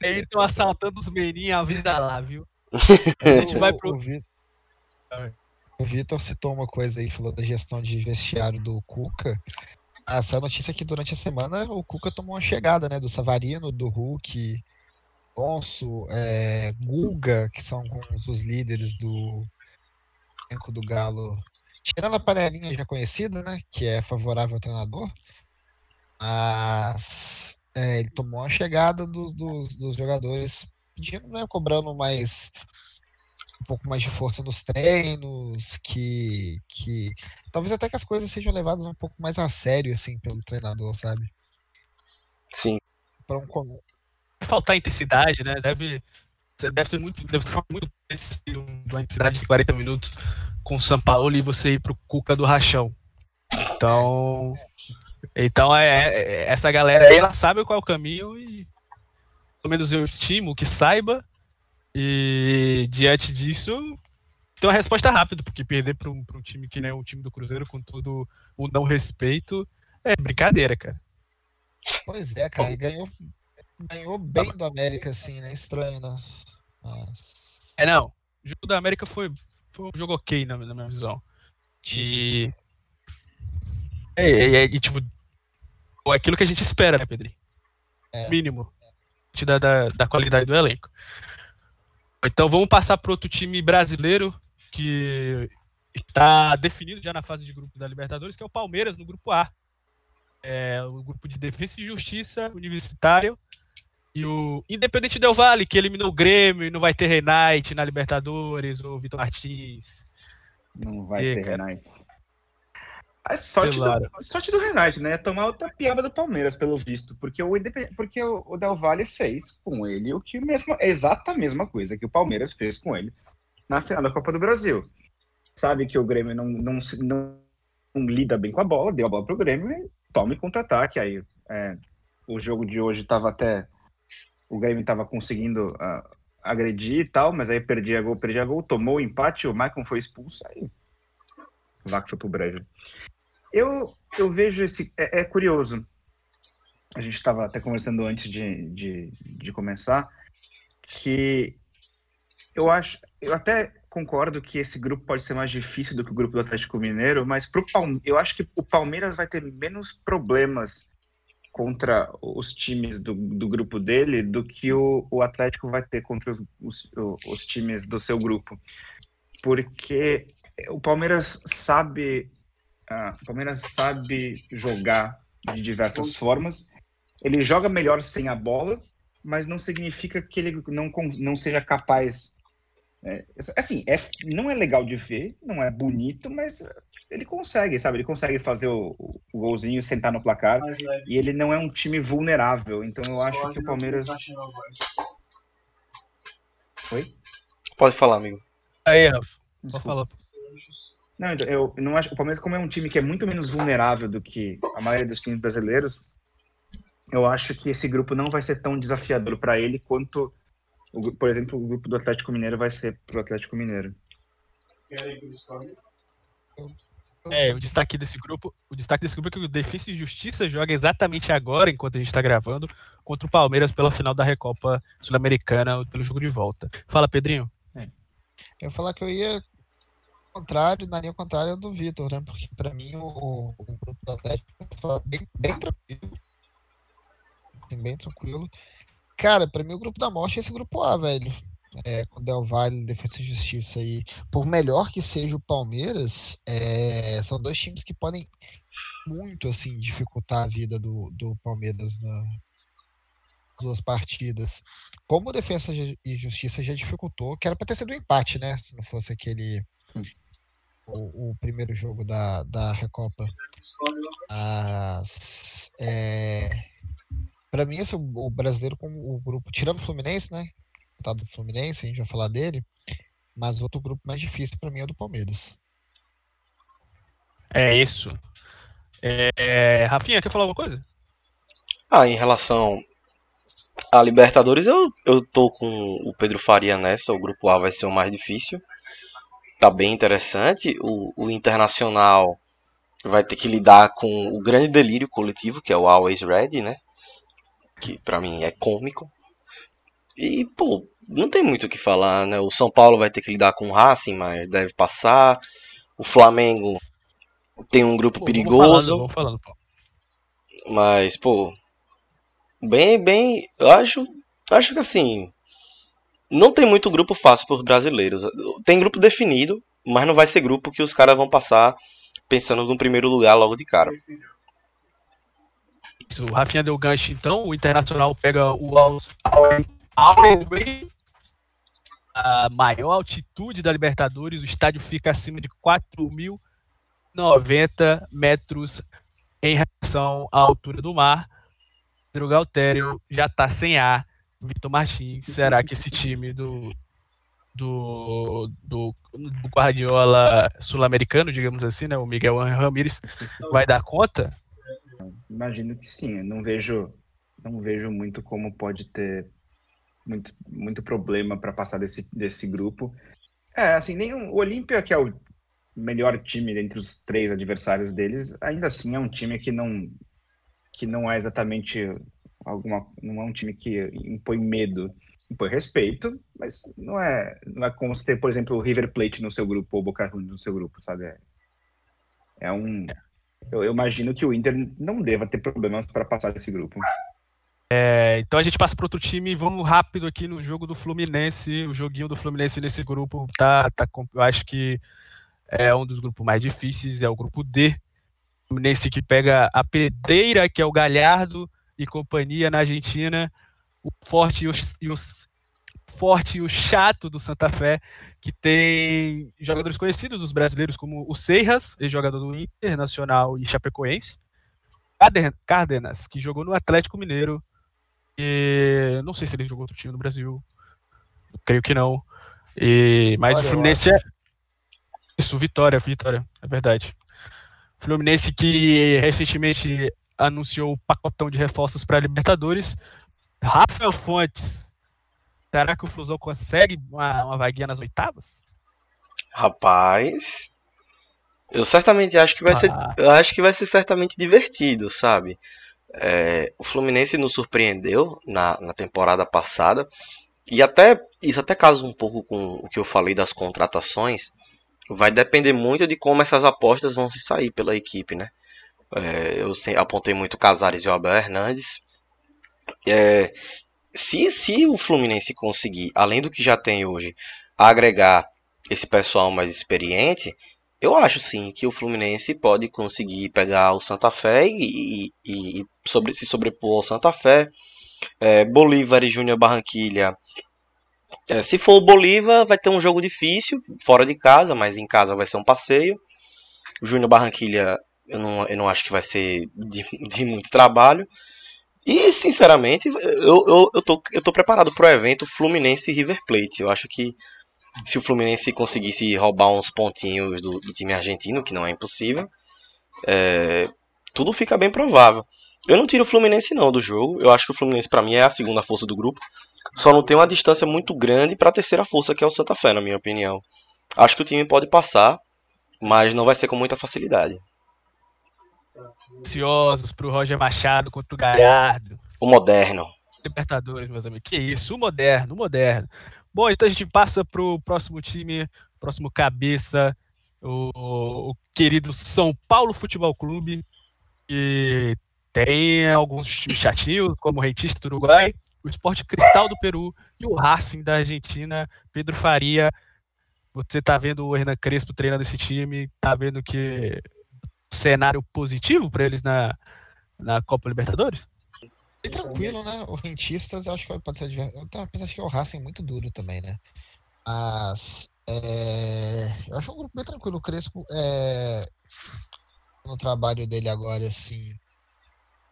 Speaker 4: aí estão assaltando os meninos a vida lá, viu? A gente vai pro.
Speaker 5: O, Vi- o Vitor citou uma coisa aí, falou da gestão de vestiário do Cuca. Essa notícia que durante a semana o Cuca tomou uma chegada, né? Do Savarino, do Hulk, Alonso, é, Guga, que são alguns dos líderes do elenco do Galo. Tirando a panelinha já conhecida, né? Que é favorável ao treinador. Mas é, ele tomou a chegada dos, dos, dos jogadores pedindo, né? Cobrando mais um pouco mais de força nos treinos, que, que talvez até que as coisas sejam levadas um pouco mais a sério, assim, pelo treinador, sabe?
Speaker 3: Sim.
Speaker 5: Para um comum.
Speaker 4: Faltar intensidade, né? Deve, deve ser muito. Deve ser muito uma intensidade de 40 minutos com o São Paulo e você ir pro Cuca do Rachão. Então. Então é, é- essa galera aí, ela sabe qual é o caminho e pelo menos eu estimo que saiba. E diante disso, tem uma resposta rápida, porque perder para um, um time que nem o time do Cruzeiro com todo o não respeito é brincadeira, cara.
Speaker 5: Pois é, cara, e ganhou, ganhou bem do América, assim, né? Estranho, né? Mas.
Speaker 4: É, não. O jogo da América foi, foi um jogo ok na, na minha visão. E. É, é, é, tipo. É aquilo que a gente espera, né, Pedrinho?
Speaker 5: É.
Speaker 4: Mínimo. Da, da, da qualidade do elenco. Então vamos passar para outro time brasileiro que está definido já na fase de grupo da Libertadores, que é o Palmeiras no grupo A. É, o grupo de Defesa e Justiça Universitário. E o Independente Del Vale, que eliminou o Grêmio e não vai ter Renate na Libertadores, o Vitor Martins.
Speaker 6: Não vai
Speaker 4: Ter,
Speaker 6: ter. Renate. A sorte do, sorte do Renate, né? Tomar outra piaba do Palmeiras, pelo visto. Porque o, porque o, Del Valle fez com ele o que mesmo, exata a mesma coisa que o Palmeiras fez com ele na final da Copa do Brasil. sabe que o Grêmio não, não, não, não lida bem com a bola, deu a bola pro Grêmio e tome contra-ataque. Aí é, o jogo de hoje estava até. O Grêmio estava conseguindo uh, agredir e tal, mas aí perdia gol, perdia gol, tomou o empate, o Maicon foi expulso, aí o Vaco foi pro brejo. Eu, eu vejo esse. É, é curioso. A gente estava até conversando antes de, de, de começar que eu acho. Eu até concordo que esse grupo pode ser mais difícil do que o grupo do Atlético Mineiro, mas pro Palme eu acho que o Palmeiras vai ter menos problemas contra os times do, do grupo dele do que o, o Atlético vai ter contra os, os, os times do seu grupo. Porque o Palmeiras sabe uh, o Palmeiras sabe jogar de diversas formas. Ele joga melhor sem a bola, mas não significa que ele não, não seja capaz é, assim, é, não é legal de ver, não é bonito, mas ele consegue, sabe? Ele consegue fazer o, o golzinho, sentar no placar. E ele não é um time vulnerável. Então eu acho que o Palmeiras. Oi?
Speaker 3: Pode falar, amigo.
Speaker 4: Aí, Rafa. Pode falar.
Speaker 6: Não, então, eu não acho. O Palmeiras, como é um time que é muito menos vulnerável do que a maioria dos times brasileiros, eu acho que esse grupo não vai ser tão desafiador para ele quanto o, por exemplo, o grupo do Atlético Mineiro vai ser pro Atlético Mineiro.
Speaker 4: É, o destaque desse grupo, o destaque desse grupo é que o Defesa e Justiça joga exatamente agora, enquanto a gente está gravando, contra o Palmeiras pela final da Recopa Sul-Americana, pelo jogo de volta. Fala, Pedrinho. É.
Speaker 5: Eu ia falar que eu ia contrário, na linha contrária do Vitor, né? Porque para mim o, o, grupo do Atlético é bem, bem tranquilo. Bem tranquilo. Cara, pra mim o grupo da morte é esse grupo A, velho. É, com Del Valle, Defesa e Justiça aí. Por melhor que seja o Palmeiras, é, são dois times que podem muito, assim, dificultar a vida do, do Palmeiras nas duas partidas. Como Defesa e Justiça já dificultou, que era pra ter sido um empate, né? Se não fosse aquele. O, o, primeiro jogo da, da Recopa. Mas, é, para mim, esse é o brasileiro como o grupo, tirando o Fluminense, né? Tá do Fluminense, a gente vai falar dele. Mas outro grupo mais difícil para mim é o do Palmeiras.
Speaker 4: É isso. É, Rafinha, quer falar alguma coisa?
Speaker 3: Ah, em relação a Libertadores, eu, eu tô com o Pedro Faria nessa. O grupo A vai ser o mais difícil. Tá bem interessante. O, o Internacional vai ter que lidar com o grande delírio coletivo, que é o Always Ready, né? que para mim é cômico. E, pô, não tem muito o que falar, né? O São Paulo vai ter que lidar com o Racing, mas deve passar. O Flamengo tem um grupo pô, perigoso.
Speaker 4: Vamos falando, pô.
Speaker 3: Mas, pô, bem, bem, eu acho, acho que assim, não tem muito grupo fácil para os brasileiros. Tem grupo definido, mas não vai ser grupo que os caras vão passar pensando no primeiro lugar logo de cara.
Speaker 4: Isso, o Rafinha deu gancho, então. O Internacional pega o Always a maior altitude da Libertadores. O estádio fica acima de 4.090 metros em relação à altura do mar. Pedro Galtério já está sem ar. Vitor Martins, será que esse time do, do, do, do Guardiola sul-americano, digamos assim, né, o Miguel Ramírez, vai dar conta?
Speaker 6: Imagino que sim. Eu não vejo, não vejo muito como pode ter muito, muito problema para passar desse, desse grupo. É, assim, nem o Olímpia, que é o melhor time entre os três adversários deles, ainda assim é um time que não que não é exatamente alguma não é um time que impõe medo, impõe respeito, mas não é não é como se ter, por exemplo, o River Plate no seu grupo ou o Boca Juniors no seu grupo, sabe? É, é um eu, eu, imagino que o Inter não deva ter problemas para passar desse grupo.
Speaker 4: É, então a gente passa para outro time. Vamos rápido aqui no jogo do Fluminense. O joguinho do Fluminense nesse grupo tá, tá eu acho que é um dos grupos mais difíceis. É o grupo D. O Fluminense que pega a Pedreira, que é o Galhardo e companhia na Argentina. O Forte e os, e os forte e o chato do Santa Fé, que tem jogadores conhecidos dos brasileiros, como o Seiras, ex-jogador do Internacional e Chapecoense, Cárdenas, que jogou no Atlético Mineiro, e não sei se ele jogou outro time no Brasil, creio que não. E, mas Olha, o Fluminense é. Isso, Vitória, Vitória, é verdade. Fluminense que recentemente anunciou o pacotão de reforços para Libertadores. Rafael Fontes, será que o Flusão consegue uma, uma vaguinha nas oitavas?
Speaker 3: Rapaz, eu certamente acho que vai
Speaker 4: Ah.
Speaker 3: ser, eu acho que vai ser certamente divertido, sabe? É, o Fluminense nos surpreendeu na, na temporada passada e até isso até casa um pouco com o que eu falei das contratações. Vai depender muito de como essas apostas vão se sair pela equipe, né? É, eu apontei muito Casares e o Abel Hernandes. É, se, se o Fluminense conseguir, além do que já tem hoje, agregar esse pessoal mais experiente, eu acho sim que o Fluminense pode conseguir pegar o Santa Fé e, e- e sobre- se sobrepor ao Santa Fé. É, Bolívar e Júnior Barranquilha. É, se for o Bolívar, vai ter um jogo difícil, fora de casa, mas em casa vai ser um passeio. O Júnior Barranquilha, eu não, eu não acho que vai ser de, de muito trabalho. E, sinceramente, eu, eu, eu, tô, eu tô preparado pro evento Fluminense River Plate. Eu acho que se o Fluminense conseguisse roubar uns pontinhos do, do time argentino, que não é impossível, é, tudo fica bem provável. Eu não tiro o Fluminense não do jogo. Eu acho que o Fluminense para mim é a segunda força do grupo. Só não tem uma distância muito grande para a terceira força, que é o Santa Fé, na minha opinião. Acho que o time pode passar, mas não vai ser com muita facilidade.
Speaker 4: Ansiosos pro Roger Machado contra o Galhardo.
Speaker 3: O moderno.
Speaker 4: Libertadores, meus amigos. Que isso, o moderno, o moderno. Bom, então a gente passa pro próximo time, próximo cabeça, o, o querido São Paulo Futebol Clube, que tem alguns times chatinhos, como o Rentista do Uruguai, o Esporte Cristal do Peru e o Racing da Argentina, Pedro Faria. Você tá vendo o Hernan Crespo treinando esse time, tá vendo que cenário positivo para eles na, na Copa Libertadores?
Speaker 5: Bem tranquilo, né? O Rentistas, eu acho que pode ser. Eu tava pensando que o Racing é muito duro também, né? Mas. é, Eu acho um grupo bem tranquilo. O Crespo, é, no trabalho dele agora, assim.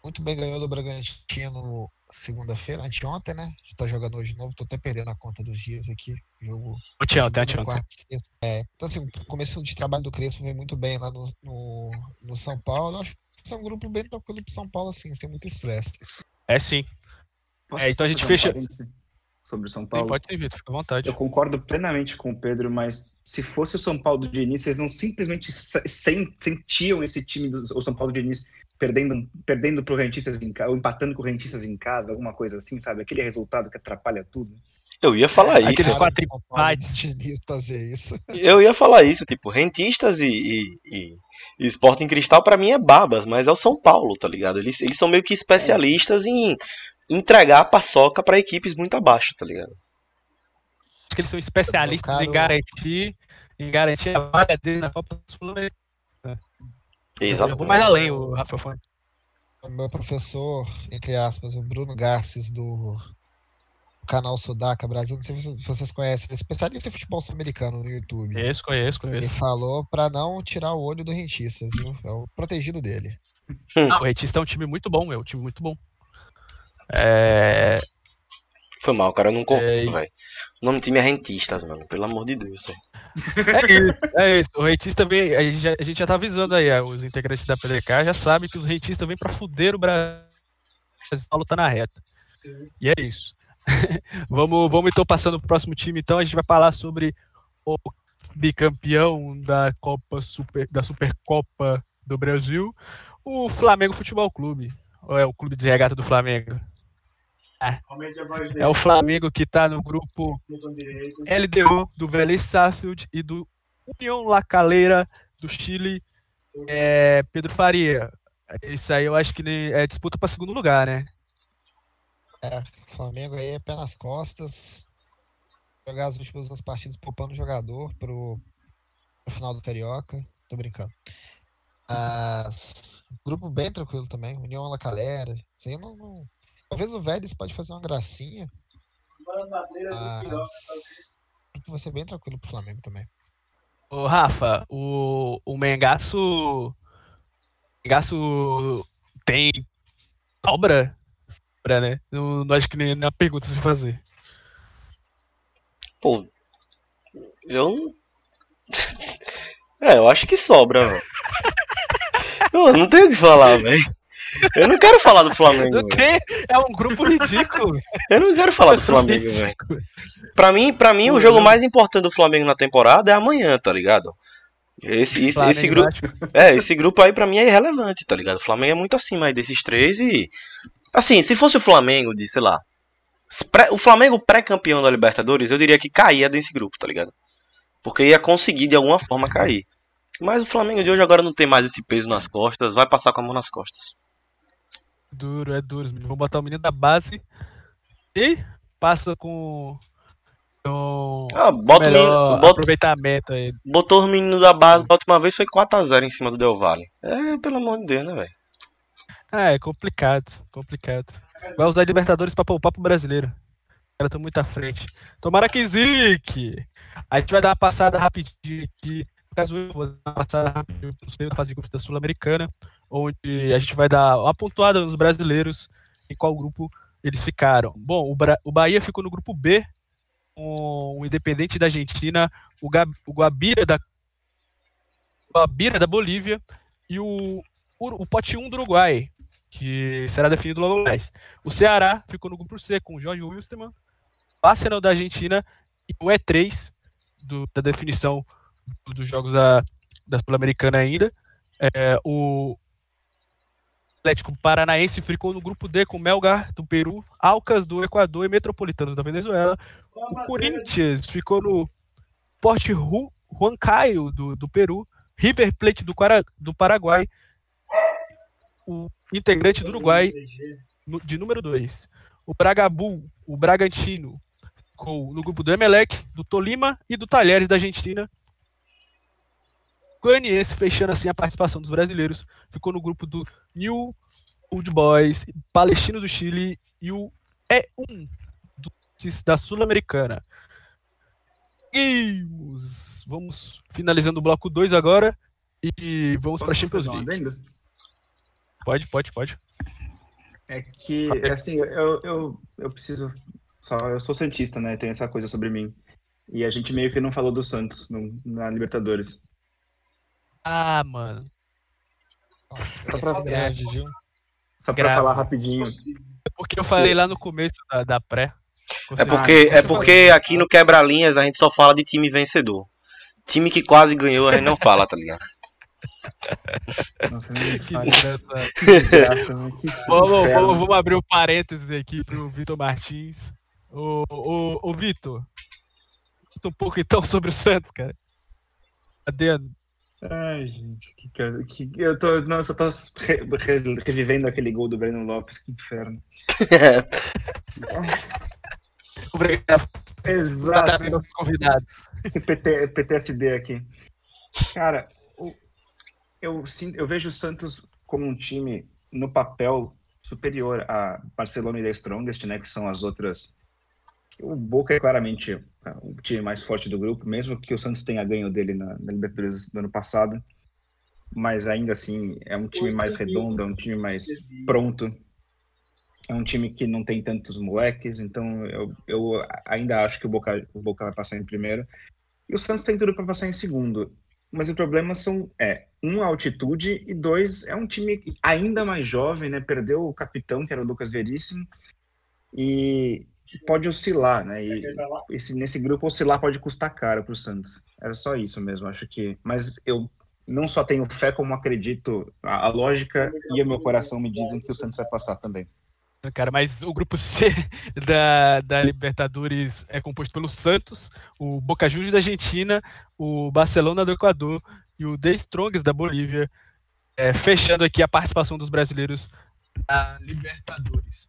Speaker 5: Muito bem ganhou do Bragantino segunda-feira, anteontem, né? Tá jogando hoje de novo, tô até perdendo a conta dos dias aqui. Jogo
Speaker 4: Ontem, ontem, anteontem.
Speaker 5: quarta sexta. É, então, assim, o começo de trabalho do Crespo veio muito bem lá no, no, no São Paulo. Eu acho que é um grupo bem tranquilo pro São Paulo, assim, sem muito estresse.
Speaker 4: É sim.
Speaker 6: Posso
Speaker 4: É, então a gente
Speaker 6: um
Speaker 4: fecha-
Speaker 6: Sobre o São
Speaker 4: Sim,
Speaker 6: Paulo.
Speaker 4: pode ter Vitor, fica à vontade.
Speaker 6: Eu concordo plenamente com o Pedro, mas se fosse o São Paulo do Diniz, vocês não simplesmente se- sen- sentiam esse time do o São Paulo do Diniz perdendo perdendo pro Rentistas em casa, ou empatando com o Rentistas em casa, alguma coisa assim, sabe? Aquele resultado que atrapalha tudo.
Speaker 3: Eu ia falar
Speaker 4: Aqueles
Speaker 3: isso.
Speaker 4: quatro
Speaker 5: São Paulo,
Speaker 4: empates.
Speaker 5: Fazer isso.
Speaker 3: Eu ia falar isso, tipo, rentistas e, e, e, e Sporting Cristal pra mim é babas, mas é o São Paulo, tá ligado? Eles, eles são meio que especialistas em entregar a paçoca pra equipes muito abaixo, tá ligado?
Speaker 4: Acho que eles são especialistas
Speaker 5: Meu
Speaker 4: em garantir, em garantir a vaga dele na Copa Sul-Americana. Eu
Speaker 3: Exato.
Speaker 4: vou mais além, o Rafael Fonte.
Speaker 5: O meu professor, entre aspas, o Bruno Garces, do canal Sudaca Brasil, não sei se vocês conhecem, ele é especialista em futebol sul-americano no YouTube.
Speaker 4: Conheço, conheço,
Speaker 5: Ele falou pra não tirar o olho do Rentistas, viu? É o protegido dele.
Speaker 4: Não, o Retista é um time muito bom, é um time muito bom. É,
Speaker 3: Foi mal, cara, eu não concordo,
Speaker 4: É,
Speaker 3: velho. O nome do time é Rentistas, mano, pelo amor de Deus. velho.
Speaker 4: É isso, é isso. O Retista vem. A gente, já, a gente já tá avisando aí, os integrantes da PDK já sabem que os Rentistas vêm pra fuder o Brasil. O Paulo tá na reta. E é isso. vamos, vamos então passando pro próximo time, então. A gente vai falar sobre o bicampeão da Copa Super, da Supercopa do Brasil, o Flamengo Futebol Clube. Ou é o clube de regata do Flamengo? É o Flamengo que tá no grupo LDU do Vélez Sarsfield e do União La Calera do Chile, é, Pedro Faria. Isso aí eu acho que é disputa para segundo lugar, né?
Speaker 5: É, o Flamengo aí é pé nas costas. Jogar as últimas duas partidas poupando o jogador pro, pro final do Carioca. Tô brincando. Mas, grupo bem tranquilo também. União La Calera. Isso aí não, não- Talvez o Vélez pode fazer uma gracinha. Mas. Grupo vai ser bem tranquilo pro Flamengo também.
Speaker 4: Ô, Rafa, o, o Mengaço. O Mengaço tem obra? Sobra, né? Não, não acho que nem na pergunta a se fazer.
Speaker 3: Pô, eu. É, eu acho que sobra, velho. Eu não tenho o que falar, velho. Eu não quero falar do Flamengo.
Speaker 4: Não tem, é um grupo ridículo.
Speaker 3: Eu não quero falar do Flamengo, velho. Pra mim, pra mim, o jogo mais importante do Flamengo na temporada é amanhã, tá ligado? Esse, esse, esse grupo. É, esse grupo aí pra mim é irrelevante, tá ligado? O Flamengo é muito acima aí desses três e. Assim, se fosse o Flamengo de, sei lá. O Flamengo pré-campeão da Libertadores, eu diria que caía desse grupo, tá ligado? Porque ia conseguir de alguma forma cair. Mas o Flamengo de hoje agora não tem mais esse peso nas costas, vai passar com a mão nas costas.
Speaker 4: Duro, é duro. Vou botar o menino da base e passa com. com
Speaker 3: ah, bota menino, bota,
Speaker 4: aproveitamento aí.
Speaker 3: Botou os meninos da base da última vez, foi 4x0 em cima do Del Valle. É, pelo amor de Deus, né, velho?
Speaker 4: É, é complicado, complicado. Vai usar Libertadores pra poupar pro brasileiro. Os caras estão muito à frente. Tomara que zique! A gente vai dar uma passada rapidinho aqui. Caso, vou passada rapidinho no fase de grupos da Sul-Americana onde a gente vai dar uma pontuada nos brasileiros em qual grupo eles ficaram. Bom, o, Bra o Bahia ficou no grupo B, com o Independente da Argentina, o, Gab o Guabira da Guabira da Bolívia e o, o, o pote 1 do Uruguai, que será definido logo mais. O Ceará ficou no grupo C com o Jorge Wilstermann, o Arsenal da Argentina e o E3 do, da definição dos jogos da, da Sul-Americana ainda. É, o, Atlético Paranaense ficou no grupo D com Melgar do Peru, Alcas do Equador e Metropolitano da Venezuela. O Corinthians ficou no Porte Huancayo do, do Peru, River Plate do, do Paraguai, o integrante do Uruguai de número 2. O Bragabu, o Bragantino, ficou no grupo do Emelec, do Tolima e do Talheres da Argentina. Goianiense, fechando assim a participação dos brasileiros, ficou no grupo do New Old Boys, Palestino do Chile e o E1 do, da Sul-Americana. Vamos finalizando o bloco 2 agora e vamos para a Champions League. Pode, pode, pode.
Speaker 6: É que, assim, eu, eu, eu preciso. Só, eu sou Santista, né? Tem essa coisa sobre mim. E a gente meio que não falou do Santos no, na Libertadores.
Speaker 4: Ah, mano.
Speaker 5: Nossa, só pra, grande, viu?
Speaker 6: Só pra falar rapidinho.
Speaker 4: É porque eu falei lá no começo da, da pré.
Speaker 3: É porque, é porque aqui no Quebra-Linhas a gente só fala de time vencedor. Time que quase ganhou a gente não fala, tá ligado?
Speaker 4: Nossa, que desgraça. vamos, vamos, vamos abrir um parênteses aqui pro Vitor Martins. Ô, ô, ô Vitor, um pouco então sobre o Santos, cara. Adendo.
Speaker 6: Ai, gente, que, que, eu tô. Nossa, eu tô re, re, revivendo aquele gol do Breno Lopes, que inferno.
Speaker 4: Obrigado.
Speaker 6: Exato.
Speaker 4: convidados.
Speaker 6: Esse PT, PTSD aqui. Cara, eu, eu vejo o Santos como um time no papel superior a Barcelona e The Strongest, né? Que são as outras. O Boca é claramente o time mais forte do grupo, mesmo que o Santos tenha ganho dele na, na Libertadores do ano passado. Mas ainda assim, é um time mais redondo, é um time mais pronto. É um time que não tem tantos moleques, então eu, eu ainda acho que o Boca, o Boca vai passar em primeiro. E o Santos tem tudo para passar em segundo. Mas o problema são, é, um, a altitude, e dois, é um time ainda mais jovem, né? Perdeu o capitão, que era o Lucas Veríssimo, e pode oscilar, né? E esse, nesse grupo oscilar pode custar caro para o Santos. Era só isso mesmo, acho que. Mas eu não só tenho fé, como acredito. A, a lógica e o meu coração me dizem que o Santos vai passar também.
Speaker 4: Cara, mas o grupo C da, da Libertadores é composto pelo Santos, o Boca Juniors da Argentina, o Barcelona do Equador e o The Strongs da Bolívia, é, fechando aqui a participação dos brasileiros na Libertadores.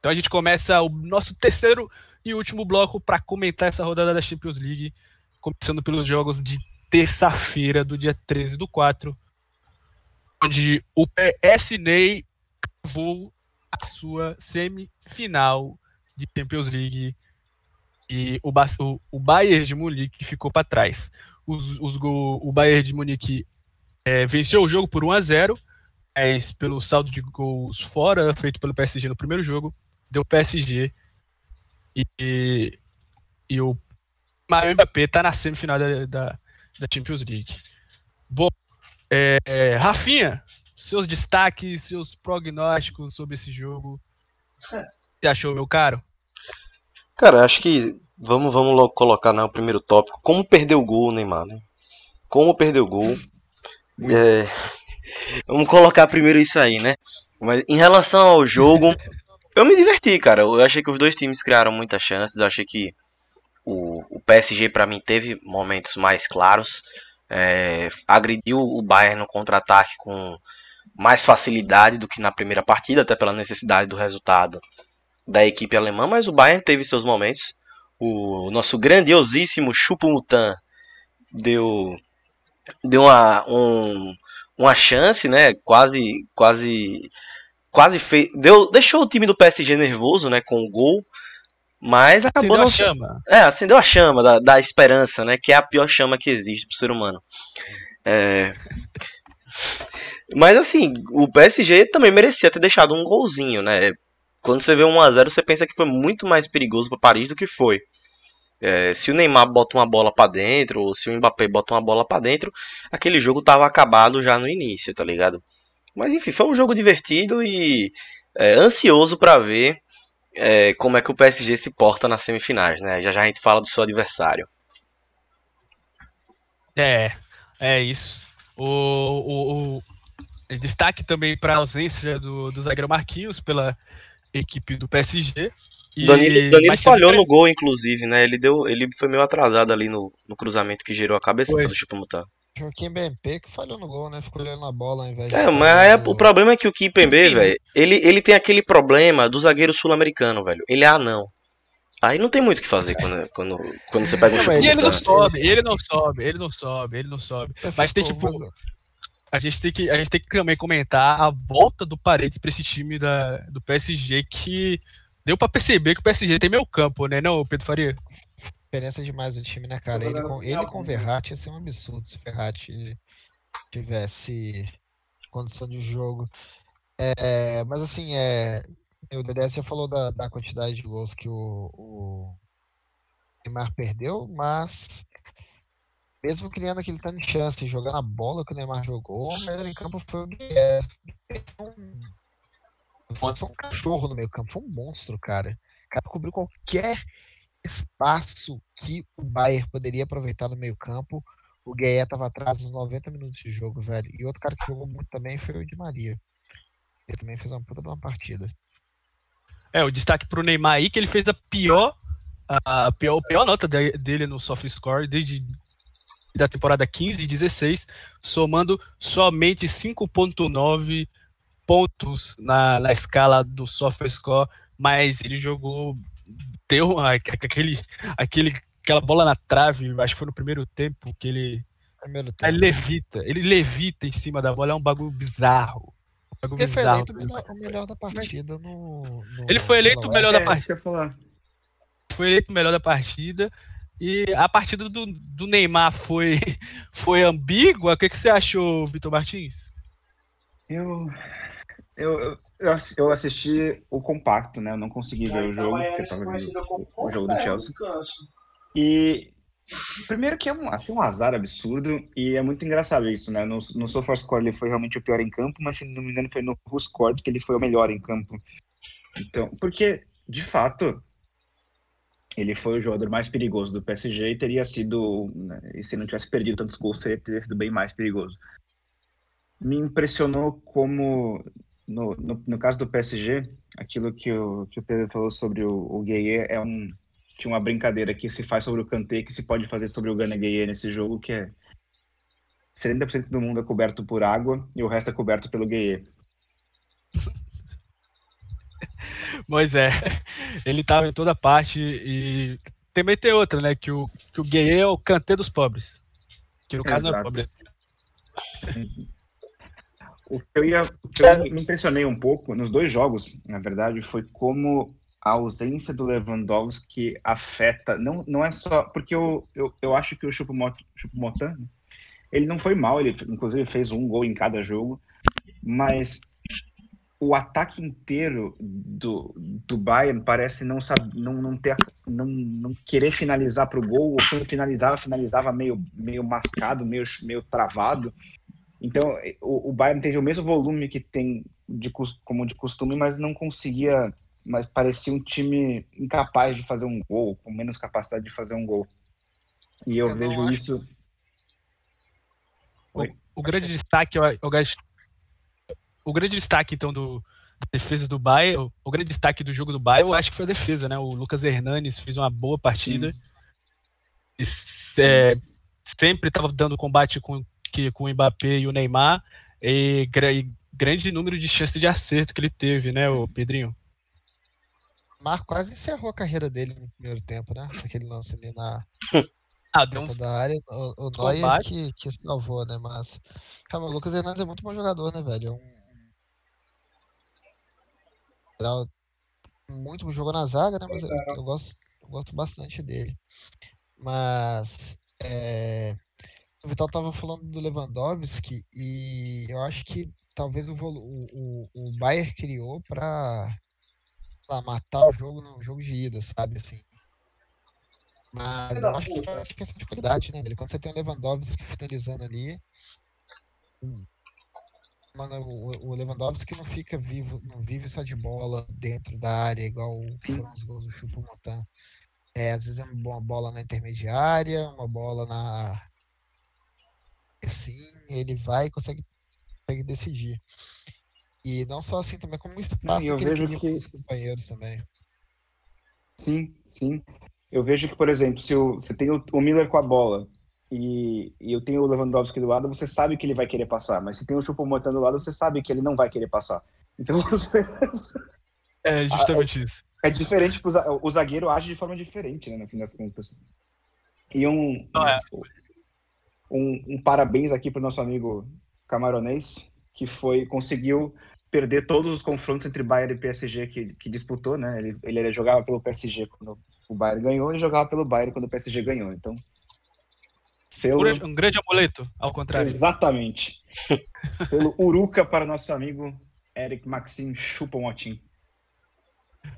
Speaker 4: Então a gente começa o nosso terceiro e último bloco para comentar essa rodada da Champions League, começando pelos jogos de terça-feira, do dia 13 do 4, onde o PSNEI cavou a sua semifinal de Champions League e o, o, o Bayern de Munique ficou para trás. Os, os gol, o Bayern de Munique é, venceu o jogo por 1 a 0 mas pelo saldo de gols fora feito pelo PSG no primeiro jogo deu PSG e, e, o Mario Mbappé tá na semifinal da, da, da, Champions League. Bom, é, é, Rafinha, seus destaques, seus prognósticos sobre esse jogo. O que você achou, meu caro?
Speaker 3: Cara, acho que vamos, vamos logo colocar né, o primeiro tópico. Como perder o gol, Neymar, né? Como perder o gol. É, vamos colocar primeiro isso aí, né? Mas em relação ao jogo, eu me diverti, cara. Eu achei que os dois times criaram muitas chances. Eu achei que o, o PSG, para mim, teve momentos mais claros. É, agrediu o Bayern no contra-ataque com mais facilidade do que na primeira partida, até pela necessidade do resultado da equipe alemã. Mas o Bayern teve seus momentos. O nosso grandiosíssimo Chupumutan deu, deu uma, um, uma chance, né? Quase, quase quase fez. Deu, deixou o time do PSG nervoso, né? Com o gol. Mas acabou
Speaker 4: Acendeu
Speaker 3: não.
Speaker 4: a chama.
Speaker 3: É, acendeu a chama da, da esperança, né? Que é a pior chama que existe pro ser humano. É. Mas assim, o PSG também merecia ter deixado um golzinho, né? Quando você vê 1x0, você pensa que foi muito mais perigoso para Paris do que foi. É, se o Neymar bota uma bola para dentro, ou se o Mbappé bota uma bola para dentro, aquele jogo tava acabado já no início, tá ligado? Mas enfim, foi um jogo divertido e é, ansioso para ver é, como é que o PSG se porta nas semifinais, né? Já já a gente fala do seu adversário.
Speaker 4: É, é isso. O, o, o destaque também para a ausência do, do zagueiro Marquinhos pela equipe do PSG. E,
Speaker 3: Danilo, Danilo falhou no gol, inclusive, né? Ele, deu, ele foi meio atrasado ali no, no cruzamento que gerou a cabeça do Chupumutan.
Speaker 5: Joaquim BMP que falhou no gol, né? Ficou olhando na bola ao invés de
Speaker 3: É,
Speaker 5: ficar
Speaker 3: mas é- o problema é que o Kimpembe, velho, ele, ele tem aquele problema do zagueiro sul-americano, velho. Ele é anão. Aí não tem muito o que fazer quando, quando, quando você pega um
Speaker 5: Não, mas
Speaker 4: E ele não sobe, ele não sobe, ele não sobe, ele não sobe. Mas tem tipo, a gente tem que, a gente tem que também comentar a volta do Paredes para esse time da, do PSG que deu para perceber que o PSG tem meio campo, né, não, Pedro Faria?
Speaker 5: Diferença demais do time, né, cara? Ele com, ele com o Verratti ia ser um absurdo se o Verratti tivesse condição de jogo. É, mas assim, é, o Dedé já falou da, da quantidade de gols que o, o Neymar perdeu, mas mesmo criando aquele tanto de chance, jogando a bola que o Neymar jogou, o melhor em campo foi o Guilherme. Um, foi um cachorro no meio campo, foi um monstro, cara. O cara cobriu qualquer espaço que o Bayern poderia aproveitar no meio campo. O Gueé estava atrás nos 90 minutos de jogo, velho. E outro cara que jogou muito também foi o Di Maria. Ele também fez uma puta de uma partida.
Speaker 4: É, o destaque pro Neymar aí, que ele fez a pior, a pior, a pior nota de- dele no soft score desde da temporada 15 e 16, somando somente 5.9 pontos na, na escala do soft score, mas ele jogou, deu uma- aquele, aquele, aquela bola na trave, acho que foi no primeiro tempo, que ele,
Speaker 5: Primeiro tempo.
Speaker 4: ele levita, ele levita em cima da bola, é um bagulho bizarro. Um bagulho
Speaker 5: Ele foi
Speaker 4: bizarro.
Speaker 5: eleito o melhor, o melhor da partida no, no-
Speaker 4: Ele foi eleito o melhor
Speaker 5: UEFA.
Speaker 4: da
Speaker 6: É,
Speaker 4: partida. foi eleito o melhor da partida. E a partida do, do Neymar foi, foi ambígua. O que, que você achou, Vitor Martins?
Speaker 6: Eu, eu, eu- eu ass- eu assisti o compacto, né? Eu não consegui ver o jogo, porque eu tava vendo o, o jogo do Chelsea. E primeiro que é um, achei um azar absurdo e é muito engraçado isso, né? No, no SofaScore ele foi realmente o pior em campo, mas se não me engano foi no WhoScored que ele foi o melhor em campo. Então, porque de fato ele foi o jogador mais perigoso do PSG e teria sido, né, e se não tivesse perdido tantos gols, teria, teria sido bem mais perigoso. Me impressionou como no, no, no caso do PSG, aquilo que o, que o Pedro falou sobre o, o Gueye é um tinha uma brincadeira que se faz sobre o Kanté que se pode fazer sobre o Gana Gueye nesse jogo, que é 70% do mundo é coberto por água e o resto é coberto pelo Gueye.
Speaker 4: Pois é, ele tava em toda parte e também tem outra, né? Que o, que o gay é o cantê dos pobres. Que no caso não é
Speaker 6: Exato.
Speaker 4: pobre.
Speaker 6: O que eu, ia, o que eu me impressionei um pouco nos dois jogos, na verdade, foi como a ausência do Lewandowski afeta, não, não é só, porque eu, eu, eu acho que o Choupo-Moting, ele não foi mal, ele inclusive fez um gol em cada jogo, mas o ataque inteiro do, do Bayern parece não saber, não, não ter, não, não querer finalizar para o gol, ou quando finalizava, finalizava meio, meio mascado, meio, meio travado. Então, o, o Bayern teve o mesmo volume que tem de, como de costume, mas não conseguia, mas parecia um time incapaz de fazer um gol, com menos capacidade de fazer um gol. E eu, eu vejo acho... isso.
Speaker 4: O, o grande destaque, o, o, o grande destaque então do, defesa do Bayern, o, o, grande destaque do jogo do Bayern, eu acho que foi a defesa, né? O Lucas Hernanes fez uma boa partida. E, é, sempre estava dando combate com, que, com o Mbappé e o Neymar. E, e, grande número de chances de acerto que ele teve, né, o Pedrinho?
Speaker 5: Mar quase encerrou a carreira dele no primeiro tempo, né? Aquele lance ali na,
Speaker 4: ah, deu um...
Speaker 5: da área. O, o Neuer que, que salvou, né? Mas. O Lucas Hernandes é muito bom jogador, né, velho? É um muito jogou na zaga, né? Mas eu, eu gosto, eu gosto bastante dele. Mas é, o Vital estava falando do Lewandowski e eu acho que talvez o, o, o Bayern criou para matar o jogo no jogo de ida, sabe? Assim. Mas eu acho que é questão de qualidade, né? Quando você tem o Lewandowski finalizando ali, mano, o, Lewandowski não fica vivo, não vive só de bola dentro da área, igual foram os gols do Chupo Motan. É, às vezes é uma bola na intermediária, uma bola na. Assim, ele vai e consegue, consegue decidir. E não só assim também, como o espaço
Speaker 6: eu
Speaker 5: que
Speaker 6: vejo
Speaker 5: ele
Speaker 6: que...
Speaker 5: os companheiros também.
Speaker 6: Sim, sim. Eu vejo que, por exemplo, se o, você tem o, o Miller com a bola e, e, eu tenho o Lewandowski do lado, você sabe que ele vai querer passar. Mas se tem o Choupo-Moting do lado, você sabe que ele não vai querer passar. Então,
Speaker 4: é justamente é, isso.
Speaker 6: É diferente, pro, o zagueiro age de forma diferente, né, no fim das contas. E um, é. Um, um, parabéns aqui para o nosso amigo camaronês, que foi conseguiu perder todos os confrontos entre Bayern e PSG que, que disputou, né? Ele, ele jogava pelo PSG quando o Bayern ganhou e jogava pelo Bayern quando o PSG ganhou. Então,
Speaker 4: Selo... Um grande amuleto, ao contrário.
Speaker 6: Exatamente. Selo Uruca para nosso amigo Eric Maxim Chupomotin.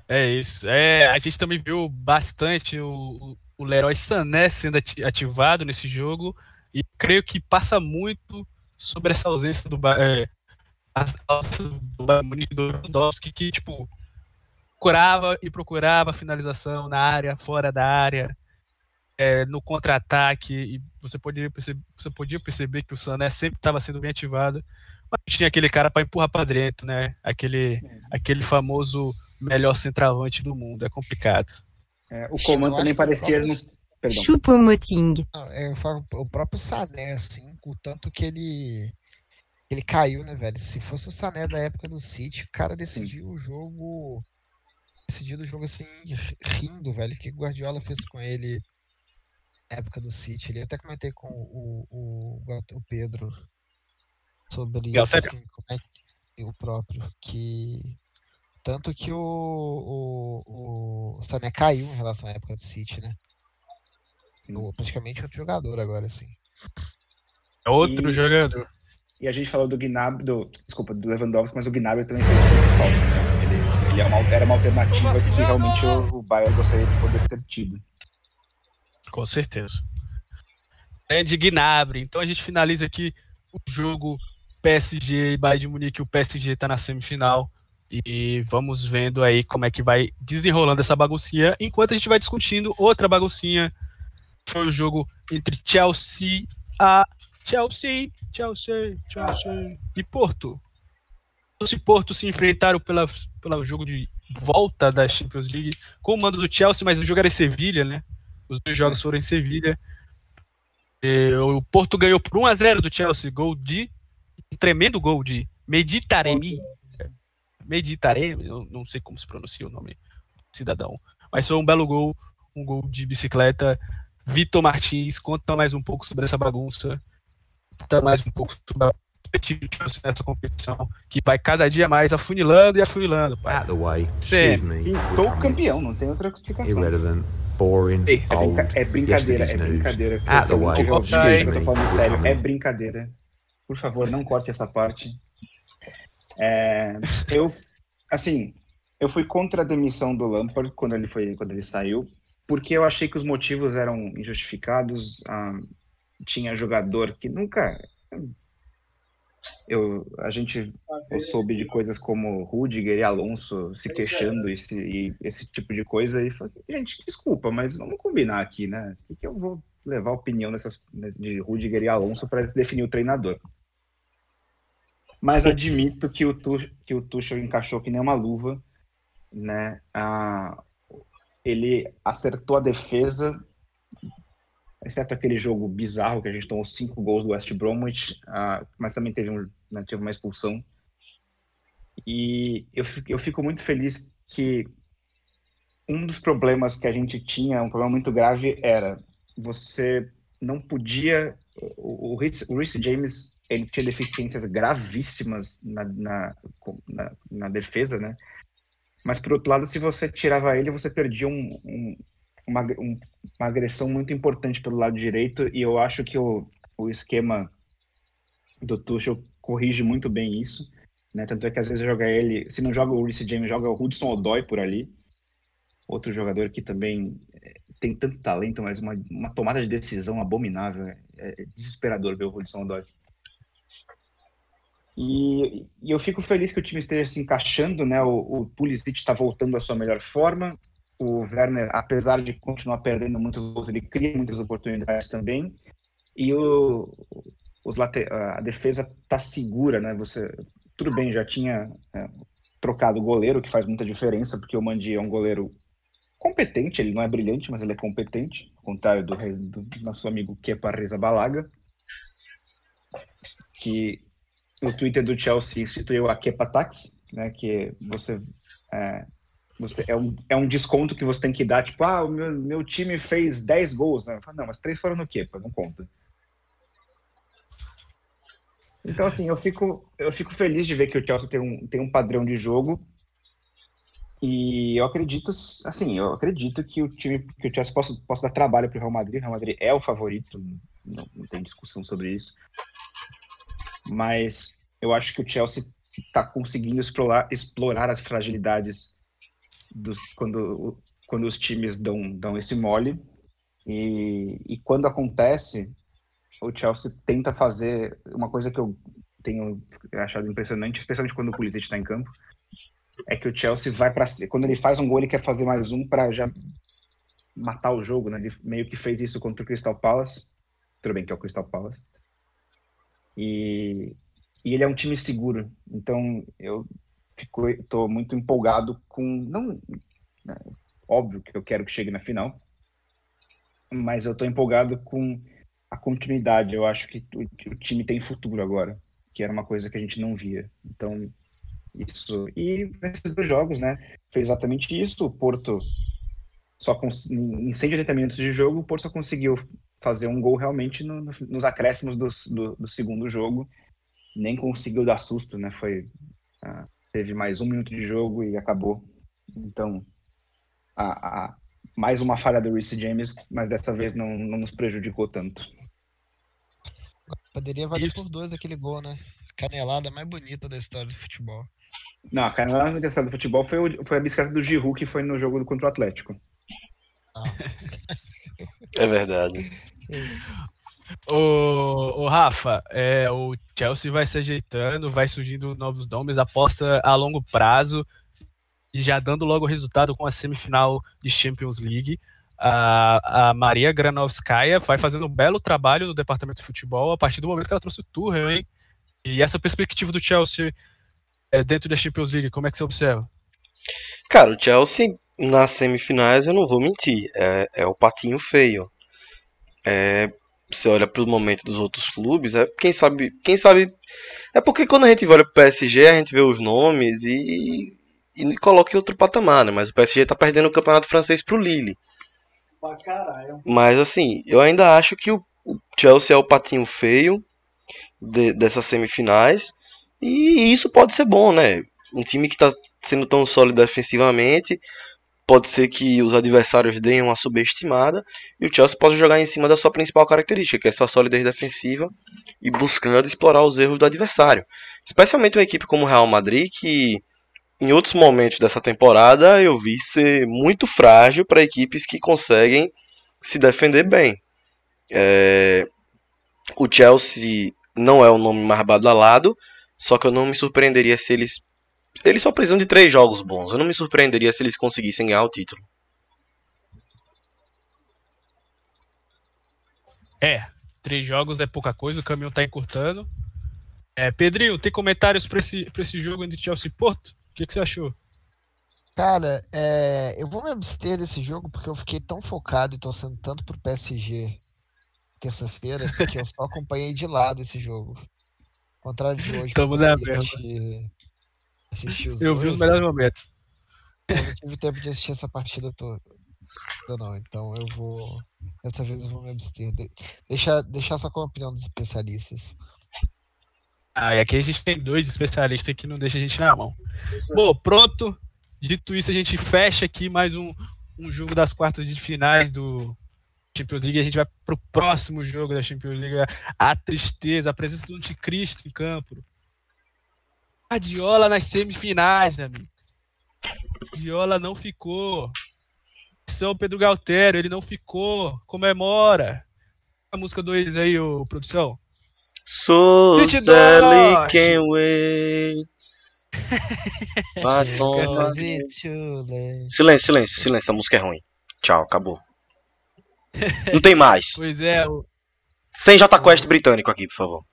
Speaker 4: É isso. É, a gente também viu bastante o, o Leroy Sané sendo ativado nesse jogo e creio que passa muito sobre essa ausência do, é, do Lewandowski que tipo procurava e procurava finalização na área, fora da área, é, no contra-ataque, e você podia, perceber, você podia perceber que o Sané sempre estava sendo bem ativado, mas tinha aquele cara para empurrar para dentro, né? Aquele, aquele famoso melhor centroavante do mundo. É complicado.
Speaker 6: É, o comando também parecia.
Speaker 5: Chupomoting. É, o próprio Sané, assim, o tanto que ele. Ele caiu, né, velho? Se fosse o Sané da época do City, o cara decidiu o jogo. Decidiu o jogo assim, rindo, velho. O que o Guardiola fez com ele época do City. Eu até comentei com o, o, o Pedro sobre assim, como é que, o próprio, que tanto que o, o, o Sané caiu em relação à época do City, né? Praticamente outro jogador agora, assim.
Speaker 4: É outro e, jogador.
Speaker 6: E a gente falou do Gnabry, do, desculpa, do Lewandowski, mas o Gnabry também fez falta. Né? Ele, ele é uma, era uma alternativa assim, que realmente o, o Bayern gostaria de poder ter tido.
Speaker 4: Com certeza. É de Gnabry. Então a gente finaliza aqui o jogo PSG e Bayern de Munique. O PSG está na semifinal. E vamos vendo aí como é que vai desenrolando essa baguncinha. Enquanto a gente vai discutindo outra baguncinha. Foi o jogo entre Chelsea a Chelsea, Chelsea, Chelsea e Porto. Chelsea e Porto se enfrentaram pela, pelo jogo de volta da Champions League com o mando do Chelsea, mas o jogo era em Sevilha, né? Os dois jogos foram em Sevilha. O Porto ganhou por 1 a 0 do Chelsea, gol de um tremendo gol de Meditaremi. Meditaremi, eu não sei como se pronuncia o nome cidadão, mas foi um belo gol, um gol de bicicleta. Vitor Martins conta mais um pouco sobre essa bagunça, conta mais um pouco sobre a Chelsea nessa competição, que vai cada dia mais afunilando e afunilando. Pai. At the way.
Speaker 6: Pintou campeão, não tem outra explicação. Irrelevant boring. É, brinca é brincadeira, é brincadeira. Ah, the way. Eu, eu tô falando sério, é brincadeira. Por favor, não corte essa parte. É, eu, assim, eu fui contra a demissão do Lampard quando ele foi quando ele saiu, porque eu achei que os motivos eram injustificados. Ah, tinha jogador que nunca eu, a gente soube de coisas como Rudiger e Alonso se queixando esse, e esse tipo de coisa e falei, gente, desculpa, mas vamos combinar aqui, né? O que, que eu vou levar a opinião dessas, de Rudiger e Alonso para definir o treinador? Mas admito que o, Tuchel, que o Tuchel encaixou que nem uma luva, né? Ah, ele acertou a defesa exceto aquele jogo bizarro que a gente tomou cinco gols do West Bromwich, uh, mas também teve, um, né, teve uma expulsão. E eu fico, eu fico muito feliz que um dos problemas que a gente tinha, um problema muito grave, era você não podia. O, o, Rhys, James ele tinha deficiências gravíssimas na, na, na, na, defesa, né? Mas por outro lado, se você tirava ele, você perdia um, um, uma, um, uma agressão muito importante pelo lado direito e eu acho que o, o esquema do Tuchel corrige muito bem isso, né? Tanto é que às vezes joga ele, se não joga o Reece James, joga o Hudson Odoi por ali, outro jogador que também eh, tem tanto talento, mas uma, uma tomada de decisão abominável, é, é desesperador ver o Hudson Odoi. E, e, eu fico feliz que o time esteja se encaixando, né? O, o Pulisic está voltando à sua melhor forma, o Werner, apesar de continuar perdendo muitos gols, ele cria muitas oportunidades também. E o, os a defesa está segura, né? Você, tudo bem, já tinha é, trocado o goleiro, que faz muita diferença, porque o Mandi é um goleiro competente, ele não é brilhante, mas ele é competente, ao contrário do, do nosso amigo Kepa Reza Balaga, que no Twitter do Chelsea instituiu a Kepa Tax, né, que você é, você, é, um, é um desconto que você tem que dar, tipo, ah, o meu, meu time fez 10 gols. Né? Falo, não, mas três foram no quê? Não conta. Então, assim, eu fico, eu fico feliz de ver que o Chelsea tem um, tem um padrão de jogo. E eu acredito, assim, eu acredito que o time, que o Chelsea possa, possa dar trabalho para o Real Madrid. O Real Madrid é o favorito, não, não tem discussão sobre isso. Mas eu acho que o Chelsea está conseguindo explorar, explorar as fragilidades dos, quando, quando os times dão, dão esse mole. E, e quando acontece, o Chelsea tenta fazer uma coisa que eu tenho achado impressionante, especialmente quando o Pulisic está em campo, é que o Chelsea vai para quando ele faz um gol ele quer fazer mais um para já matar o jogo, né? Ele meio que fez isso contra o Crystal Palace, tudo bem que é o Crystal Palace. E, e ele é um time seguro, então eu fico, tô muito empolgado com. Não, né, óbvio que eu quero que chegue na final, mas eu tô empolgado com a continuidade. Eu acho que o, o time tem futuro agora, que era uma coisa que a gente não via. Então, isso. E nesses dois jogos, né? Fez exatamente isso. O Porto, só em 180 minutos de jogo, o Porto só conseguiu fazer um gol realmente no, no, nos acréscimos do, do, do, segundo jogo. Nem conseguiu dar susto, né? Foi. Uh, teve mais um minuto de jogo e acabou. Então, a, a, mais uma falha do Reece James, mas dessa vez não, não nos prejudicou tanto.
Speaker 5: Poderia valer Isso. por dois aquele gol, né? Canelada mais bonita da história do futebol.
Speaker 6: Não, a canelada da história do futebol foi, o, foi a bicicleta do Giroud que foi no jogo contra o Atlético.
Speaker 3: Ah. é verdade.
Speaker 4: O, o Rafa, é, o Chelsea vai se ajeitando, vai surgindo novos nomes, aposta a longo prazo e já dando logo o resultado com a semifinal de Champions League. A, a Maria Granovskaya vai fazendo um belo trabalho no departamento de futebol a partir do momento que ela trouxe o Tuchel, hein? E essa perspectiva do Chelsea é, dentro da Champions League, como é que você observa?
Speaker 3: Cara, o Chelsea nas semifinais, eu não vou mentir, é, é o patinho feio. É, você olha para o momento dos outros clubes, é quem sabe, quem sabe é porque quando a gente olha para o PSG, a gente vê os nomes e, e coloca em outro patamar, né? Mas o PSG está perdendo o campeonato francês para o Lille. Mas assim, eu ainda acho que o, o Chelsea é o patinho feio de, dessas semifinais e isso pode ser bom, né? Um time que está sendo tão sólido defensivamente pode ser que os adversários deem uma subestimada e o Chelsea possa jogar em cima da sua principal característica, que é sua solidez defensiva e buscando explorar os erros do adversário. Especialmente uma equipe como o Real Madrid, que em outros momentos dessa temporada eu vi ser muito frágil para equipes que conseguem se defender bem. É, o Chelsea não é o nome mais badalado, só que eu não me surpreenderia se eles. Eles só precisam de três jogos bons. Eu não me surpreenderia se eles conseguissem ganhar o título.
Speaker 4: É, três jogos é pouca coisa, o caminho tá encurtando. É, Pedrinho, tem comentários para esse, pra esse jogo entre Chelsea e Porto? O que, que você achou?
Speaker 5: Cara, é, eu vou me abster desse jogo porque eu fiquei tão focado e torcendo tanto pro PSG terça-feira que eu só acompanhei de lado esse jogo. Ao contrário de hoje.
Speaker 4: Tamo na merda.
Speaker 5: Assistir os
Speaker 4: Eu vi os
Speaker 5: dois.
Speaker 4: melhores momentos.
Speaker 5: Eu não tive tempo de assistir essa partida toda, não. Então eu vou. Dessa vez eu vou me abster. De, deixar, deixar só com a opinião dos especialistas.
Speaker 4: Ah, e aqui a gente tem dois especialistas que não deixam a gente na mão. Bom, pronto. Dito isso, a gente fecha aqui mais um, um jogo das quartas de finais do Champions League. A gente vai pro próximo jogo da Champions League. A tristeza, a presença do anticristo em campo. Guardiola nas semifinais, amigos. Guardiola não ficou. São Pedro Galtério, ele não ficou. Comemora. A música 2 aí, ô produção.
Speaker 3: So Sally can wait. Silêncio, silêncio, silêncio. Essa música é ruim. Tchau, acabou. Não tem mais.
Speaker 4: Pois é, o,
Speaker 3: Sem J Quest britânico aqui, por favor.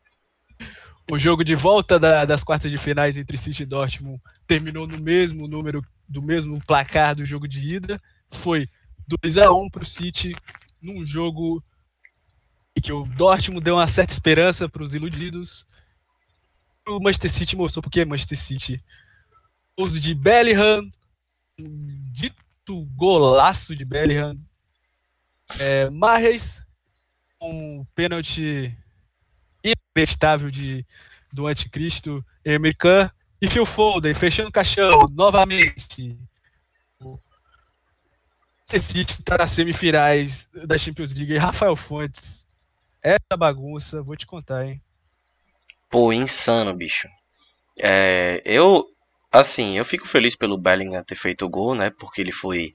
Speaker 4: O jogo de volta da- das quartas de finais entre City e Dortmund terminou no mesmo número, do mesmo placar do jogo de ida. Foi 2 a 1 para o City, num jogo que o Dortmund deu uma certa esperança para os iludidos. O Manchester City mostrou porque Manchester City. Uso de Bellingham, um dito golaço de Bellingham. É, Mahrez, um pênalti inacreditável de, do anticristo Emir e Phil Foden fechando o caixão novamente. O City está nas semifinais da Champions League. Rafael Fontes, essa bagunça, vou te contar, hein?
Speaker 3: Pô, insano, bicho. É, eu, assim, eu fico feliz pelo Bellingham ter feito o gol, né? Porque ele foi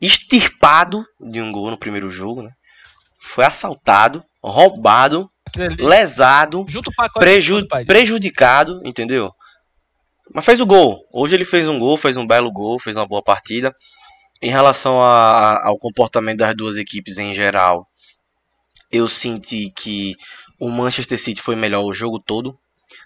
Speaker 3: extirpado de um gol no primeiro jogo, né? Foi assaltado, roubado, lesado, preju prejudicado, entendeu? Mas fez o gol. Hoje ele fez um gol, fez um belo gol, fez uma boa partida. Em relação a- a- ao comportamento das duas equipes em geral, eu senti que o Manchester City foi melhor o jogo todo.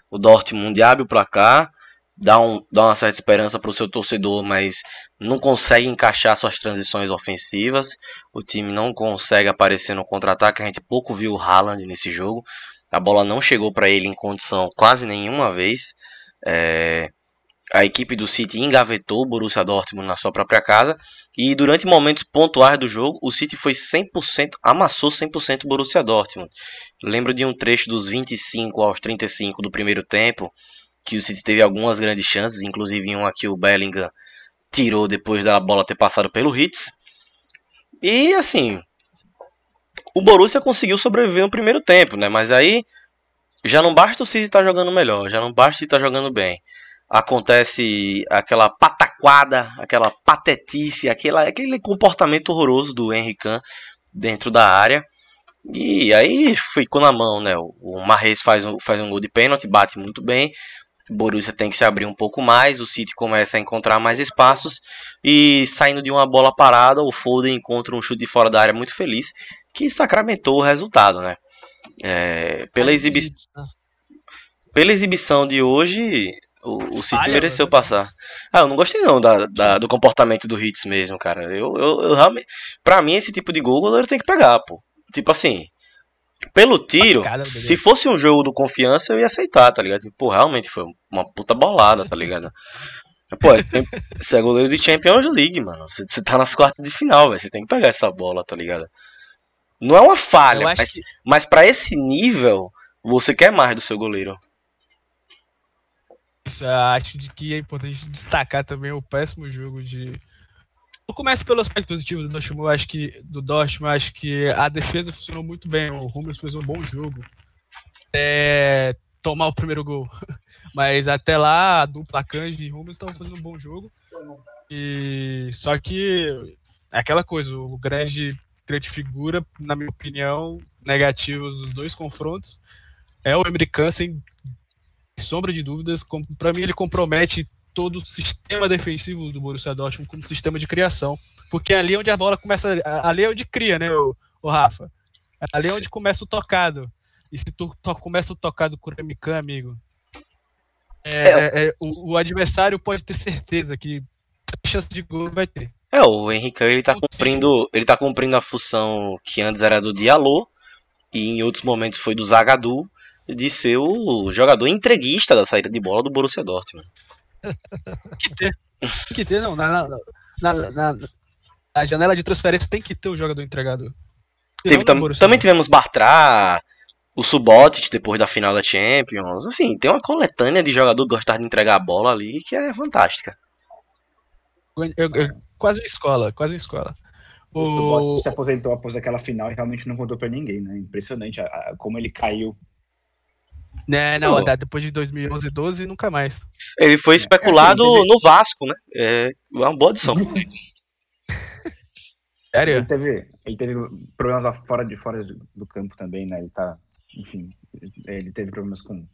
Speaker 3: O Dortmund abre o placar, dá, um, dá uma certa esperança para o seu torcedor, mas não consegue encaixar suas transições ofensivas. O time não consegue aparecer no contra-ataque. A gente pouco viu o Haaland nesse jogo. A bola não chegou para ele em condição quase nenhuma vez. É, a equipe do City engavetou o Borussia Dortmund na sua própria casa. E durante momentos pontuais do jogo, o City foi 100%, amassou 100% o Borussia Dortmund. Lembro de um trecho dos 25 aos 35 do primeiro tempo, que o City teve algumas grandes chances, inclusive um aqui o Bellingham tirou depois da bola ter passado pelo Hitz. E assim, o Borussia conseguiu sobreviver no primeiro tempo, né? Mas aí já não basta o City estar jogando melhor, já não basta estar jogando bem. Acontece aquela pataquada, aquela patetice, aquela, aquele comportamento horroroso do Henry Khan dentro da área. E aí ficou na mão, né? O Mahrez faz um, faz um gol de pênalti, bate muito bem. Borussia tem que se abrir um pouco mais, o City começa a encontrar mais espaços e saindo de uma bola parada, o Foden encontra um chute de fora da área muito feliz, que sacramentou o resultado, né? É, pela, exibi
Speaker 5: né?
Speaker 3: pela exibição de hoje, o, o City
Speaker 4: Falha,
Speaker 3: mereceu
Speaker 4: mano.
Speaker 3: passar. Ah, eu não gostei não da, da- do comportamento do Hits mesmo, cara. Eu, eu, eu realmente, pra mim esse tipo de gol o goleiro tem que pegar, pô. Tipo assim, pelo tiro, se fosse um jogo do confiança, eu ia aceitar, tá ligado? Tipo, Pô, realmente foi uma puta bolada, tá ligado? Pô, é- você é goleiro de Champions League, mano. Você, você tá nas quartas de final, velho. Você tem que pegar essa bola, tá ligado? Não é uma falha, mas,
Speaker 4: que
Speaker 3: mas para esse nível, você quer mais do seu goleiro.
Speaker 4: Isso, eu acho que é importante destacar também o péssimo jogo de. Eu começo pelo aspecto positivo do Dortmund, eu acho que do Dortmund, acho que a defesa funcionou muito bem, o Hummels fez um bom jogo. É, tomar o primeiro gol. Mas até lá, a dupla Kanji e Rubens estavam fazendo um bom jogo. E só que é aquela coisa, o grande, grande figura, na minha opinião, negativa dos dois confrontos é o americano sem sombra de dúvidas. Para mim, ele compromete todo o sistema defensivo do Borussia Dortmund como sistema de criação, porque ali é onde a bola começa, ali é onde cria, né, o, o Rafa. Ali é onde começa o tocado. E se tu to, começa o tocado com o amigo, é, é, é, é, o, o, adversário pode ter certeza que a chance de gol vai ter.
Speaker 3: É, o Henrique ele tá cumprindo, ele tá cumprindo a função que antes era do Diallo e em outros momentos foi do Zagadou de ser o jogador entreguista da saída de bola do Borussia Dortmund.
Speaker 4: Que ter. que ter, não. Na, na, na, na, janela de transferência tem que ter o jogador entregado.
Speaker 3: Teve, tam, também tivemos Bartra, o Subotic depois da final da Champions. Assim, tem uma coletânea de jogador que gostar de entregar a bola ali que é fantástica.
Speaker 4: Eu, eu, quase uma escola, quase uma escola.
Speaker 6: O, o Subotic se aposentou após aquela final e realmente não contou para ninguém, né? Impressionante a, a, como ele caiu
Speaker 4: né, não, oh. depois de 2011 e 12, nunca mais.
Speaker 3: Ele foi especulado é, teve... no Vasco, né? É uma boa adição.
Speaker 4: Sério?
Speaker 6: Ele teve, ele teve problemas lá fora de fora do campo também, né? Ele tá, enfim, ele teve problemas com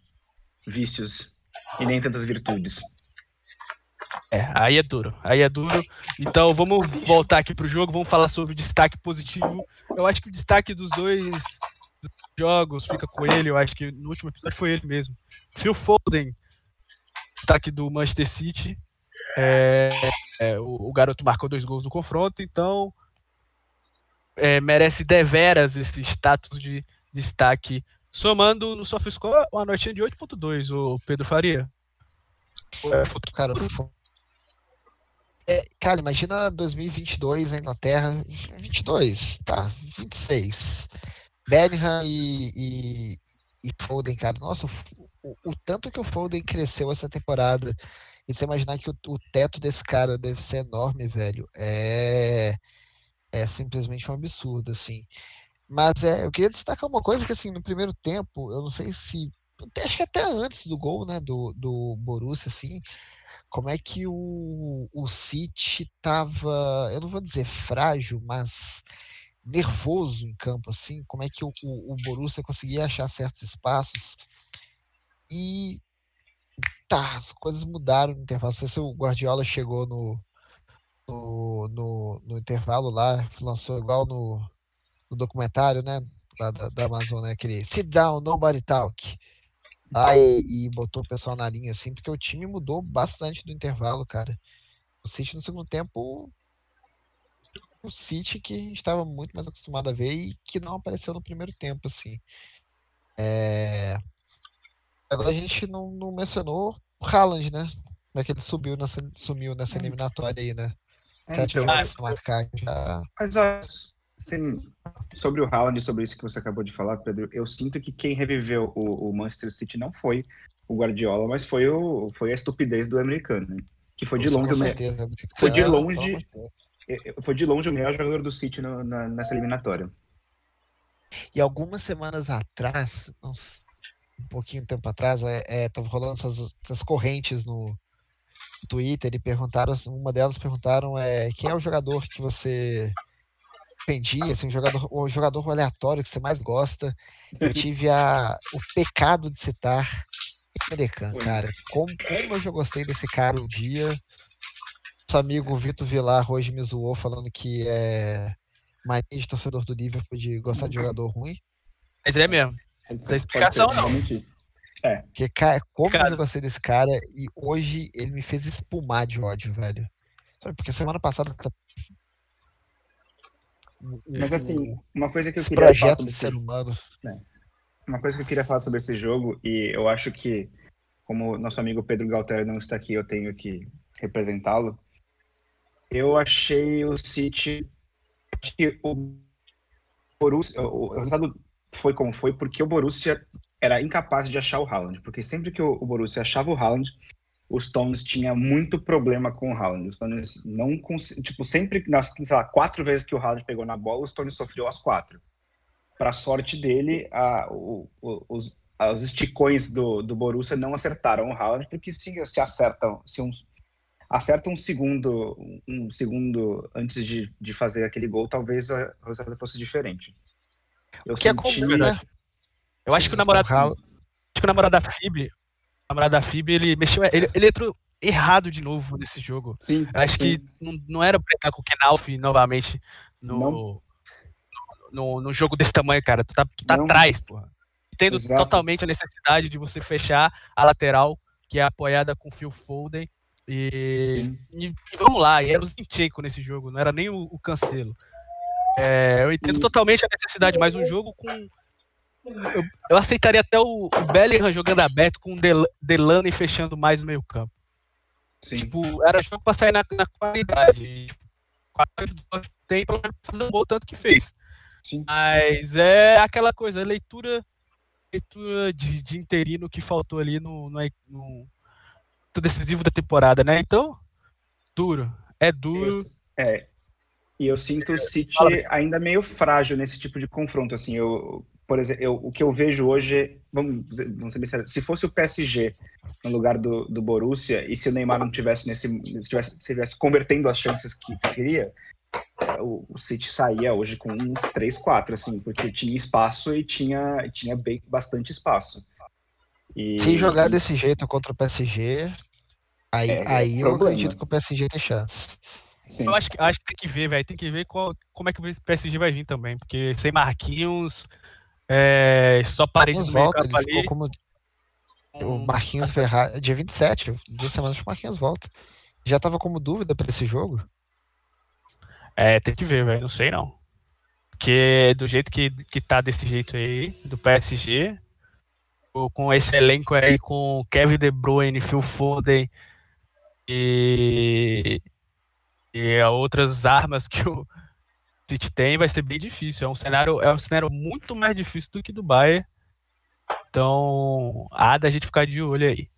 Speaker 6: vícios e nem tantas virtudes.
Speaker 4: É, aí é duro, aí é duro. Então vamos voltar aqui pro jogo, vamos falar sobre o destaque positivo. Eu acho que o destaque dos dois jogos, fica com ele. Eu acho que no último episódio foi ele mesmo. Phil Foden, destaque do Manchester City. É, é, o, o, garoto marcou dois gols no confronto, então é, merece deveras esse status de destaque. Somando no SofaScore uma notinha de 8.2, o Pedro Faria.
Speaker 5: Cara, é, cara, imagina 2022 na Inglaterra. 22, tá, 26. Bellingham e, e, e Foden, cara. Nossa, o, o, tanto que o Foden cresceu essa temporada. E você imaginar que o, o teto desse cara deve ser enorme, velho. É, é simplesmente um absurdo, assim. Mas é, eu queria destacar uma coisa que, assim, no primeiro tempo, eu não sei se. Acho que até antes do gol, né, do, do Borussia, assim, como é que o, o City tava, eu não vou dizer frágil, mas nervoso em campo, assim, como é que o, o, Borussia conseguia achar certos espaços. E tá, as coisas mudaram no intervalo. Não sei se o Guardiola chegou no, no, no, no intervalo lá, lançou igual no, no documentário, né? Da, da, da Amazônia, aquele sit down, nobody talk. Aí, e botou o pessoal na linha assim, porque o time mudou bastante do intervalo, cara. O City no segundo tempo o City que a gente estava muito mais acostumado a ver e que não apareceu no primeiro tempo, assim. É... Agora a gente não, não mencionou o Haaland, né? Como é que ele subiu nessa, sumiu nessa eliminatória aí, né? É, Sete então, jogos marcar já.
Speaker 6: Mas assim, sobre o Haaland, sobre isso que você acabou de falar, Pedro, eu sinto que quem reviveu o, o Manchester City não foi o Guardiola, mas foi, o, foi a estupidez do americano, né? Que foi de longe. Certeza, foi de longe foi de longe o melhor jogador do City no, na, nessa eliminatória.
Speaker 5: E algumas semanas atrás, uns, um pouquinho tempo atrás, é, é, rolando essas, essas correntes no Twitter e perguntaram, uma delas perguntaram é, quem é o jogador que você defendia, assim, o jogador, o jogador aleatório que você mais gosta. Eu tive a, o pecado de citar American, cara. Como, como eu já gostei desse cara um dia nosso amigo Vitor Vilar hoje me zoou falando que é mais de torcedor do Liverpool de gostar de jogador ruim.
Speaker 4: Mas é mesmo. Não tem explicação, não.
Speaker 5: É. Porque, cara, como cara. eu gostei desse cara e hoje ele me fez espumar de ódio, velho. Porque semana passada. Tá
Speaker 6: Mas assim, uma coisa que eu queria
Speaker 5: projeto falar sobre de ser humano.
Speaker 6: É. Uma coisa que eu queria falar sobre esse jogo, e eu acho que, como nosso amigo Pedro Galtério não está aqui, eu tenho que representá-lo. Eu achei o City. Acho que o Borussia. O resultado foi como foi, porque o Borussia era incapaz de achar o Haaland. Porque sempre que o Borussia achava o Haaland, os Stones tinha muito problema com o Haaland. Os Stones não tipo sempre nas lá, quatro vezes que o Haaland pegou na bola, o Stones sofreu as quatro. Para sorte dele, a, o, o, os, os esticões do, do Borussia não acertaram o Haaland, porque se, se acertam, se um, acerta um segundo, um segundo antes de, de fazer aquele gol, talvez a resultado fosse diferente.
Speaker 5: Eu o que é senti... é comum, né?
Speaker 4: Eu Sim, acho que o namorado, acho que o namorado da Fib, o namorado da Fib, ele mexeu, ele, ele entrou errado de novo nesse jogo.
Speaker 6: Sim,
Speaker 4: acho
Speaker 6: sim.
Speaker 4: que não, não era pra entrar com o Knauf novamente no, no, no, jogo desse tamanho, cara. Tu tá, tu tá atrás, porra. Tendo Exato. totalmente a necessidade de você fechar a lateral, que é apoiada com Phil Foden. E, e, e, vamos lá, e era o Zinchenko nesse jogo, não era nem o, o Cancelo. É, eu entendo totalmente a necessidade, mas um jogo com. Eu, eu aceitaria até o, o Bellingham jogando aberto com o Del, Delano e fechando mais no meio-campo. Tipo, era jogo pra sair na, na qualidade. Tipo, tem pelo menos fazer um gol tanto que fez. Sim. Mas é aquela coisa, leitura, leitura de, de interino que faltou ali no, no decisivo da temporada, né? Então, duro. É duro.
Speaker 6: É. E eu sinto o City ainda meio frágil nesse tipo de confronto. Assim, eu, por exemplo, eu, o que eu vejo hoje, vamos, vamos ser bem sérios, se fosse o PSG no lugar do, do Borussia e se o Neymar não tivesse nesse, se tivesse, se tivesse convertendo as chances que queria, o, o City saía hoje com uns 3, 4, assim, porque tinha espaço e tinha, tinha bem, bastante espaço.
Speaker 5: E, se jogar e... desse jeito contra o PSG, aí, é, aí é eu acredito que o PSG tem chance.
Speaker 4: Sim. Eu acho que, acho que tem que ver, velho. Tem que ver qual, como é que o PSG vai vir também. Porque sem Marquinhos, é, só paredes
Speaker 5: volta, campo ali. Como... O Marquinhos Ferrari, dia 27, duas semanas que o Marquinhos volta. Já tava como dúvida para esse jogo?
Speaker 4: É, tem que ver, velho. Não sei não. Porque do jeito que, que tá desse jeito aí, do PSG, com esse elenco aí, com Kevin De Bruyne, Phil Foden e, e outras armas que o City tem, vai ser bem difícil. É um cenário, é um cenário muito mais difícil do que do Bayern. Então, há da gente ficar de olho aí.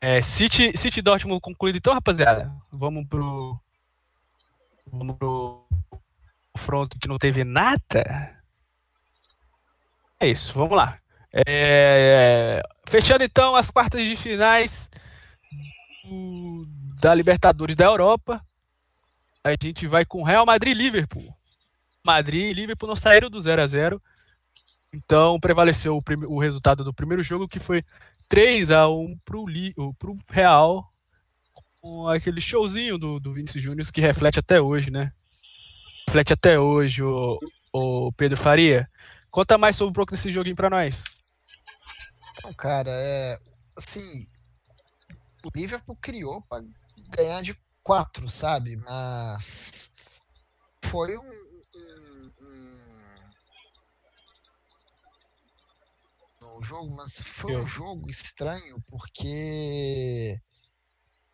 Speaker 4: É, City, City Dortmund concluído. Então, rapaziada, vamos pro Vamos pro confronto que não teve nada. É isso, vamos lá. É... Fechando então as quartas de finais da Libertadores da Europa. A gente vai com Real Madrid e Liverpool. Madrid e Liverpool não saíram do 0 a 0 Então prevaleceu o, o resultado do primeiro jogo, que foi 3 a 1 pro, Li... pro Real com aquele showzinho do, do Vinícius Júnior que reflete até hoje, né? Reflete até hoje o, o Pedro Faria. Conta mais sobre um pouco desse joguinho para nós.
Speaker 5: Então, cara, é assim, o Liverpool criou para ganhar de quatro, sabe? Mas foi um, um, um, um jogo, mas foi um jogo estranho porque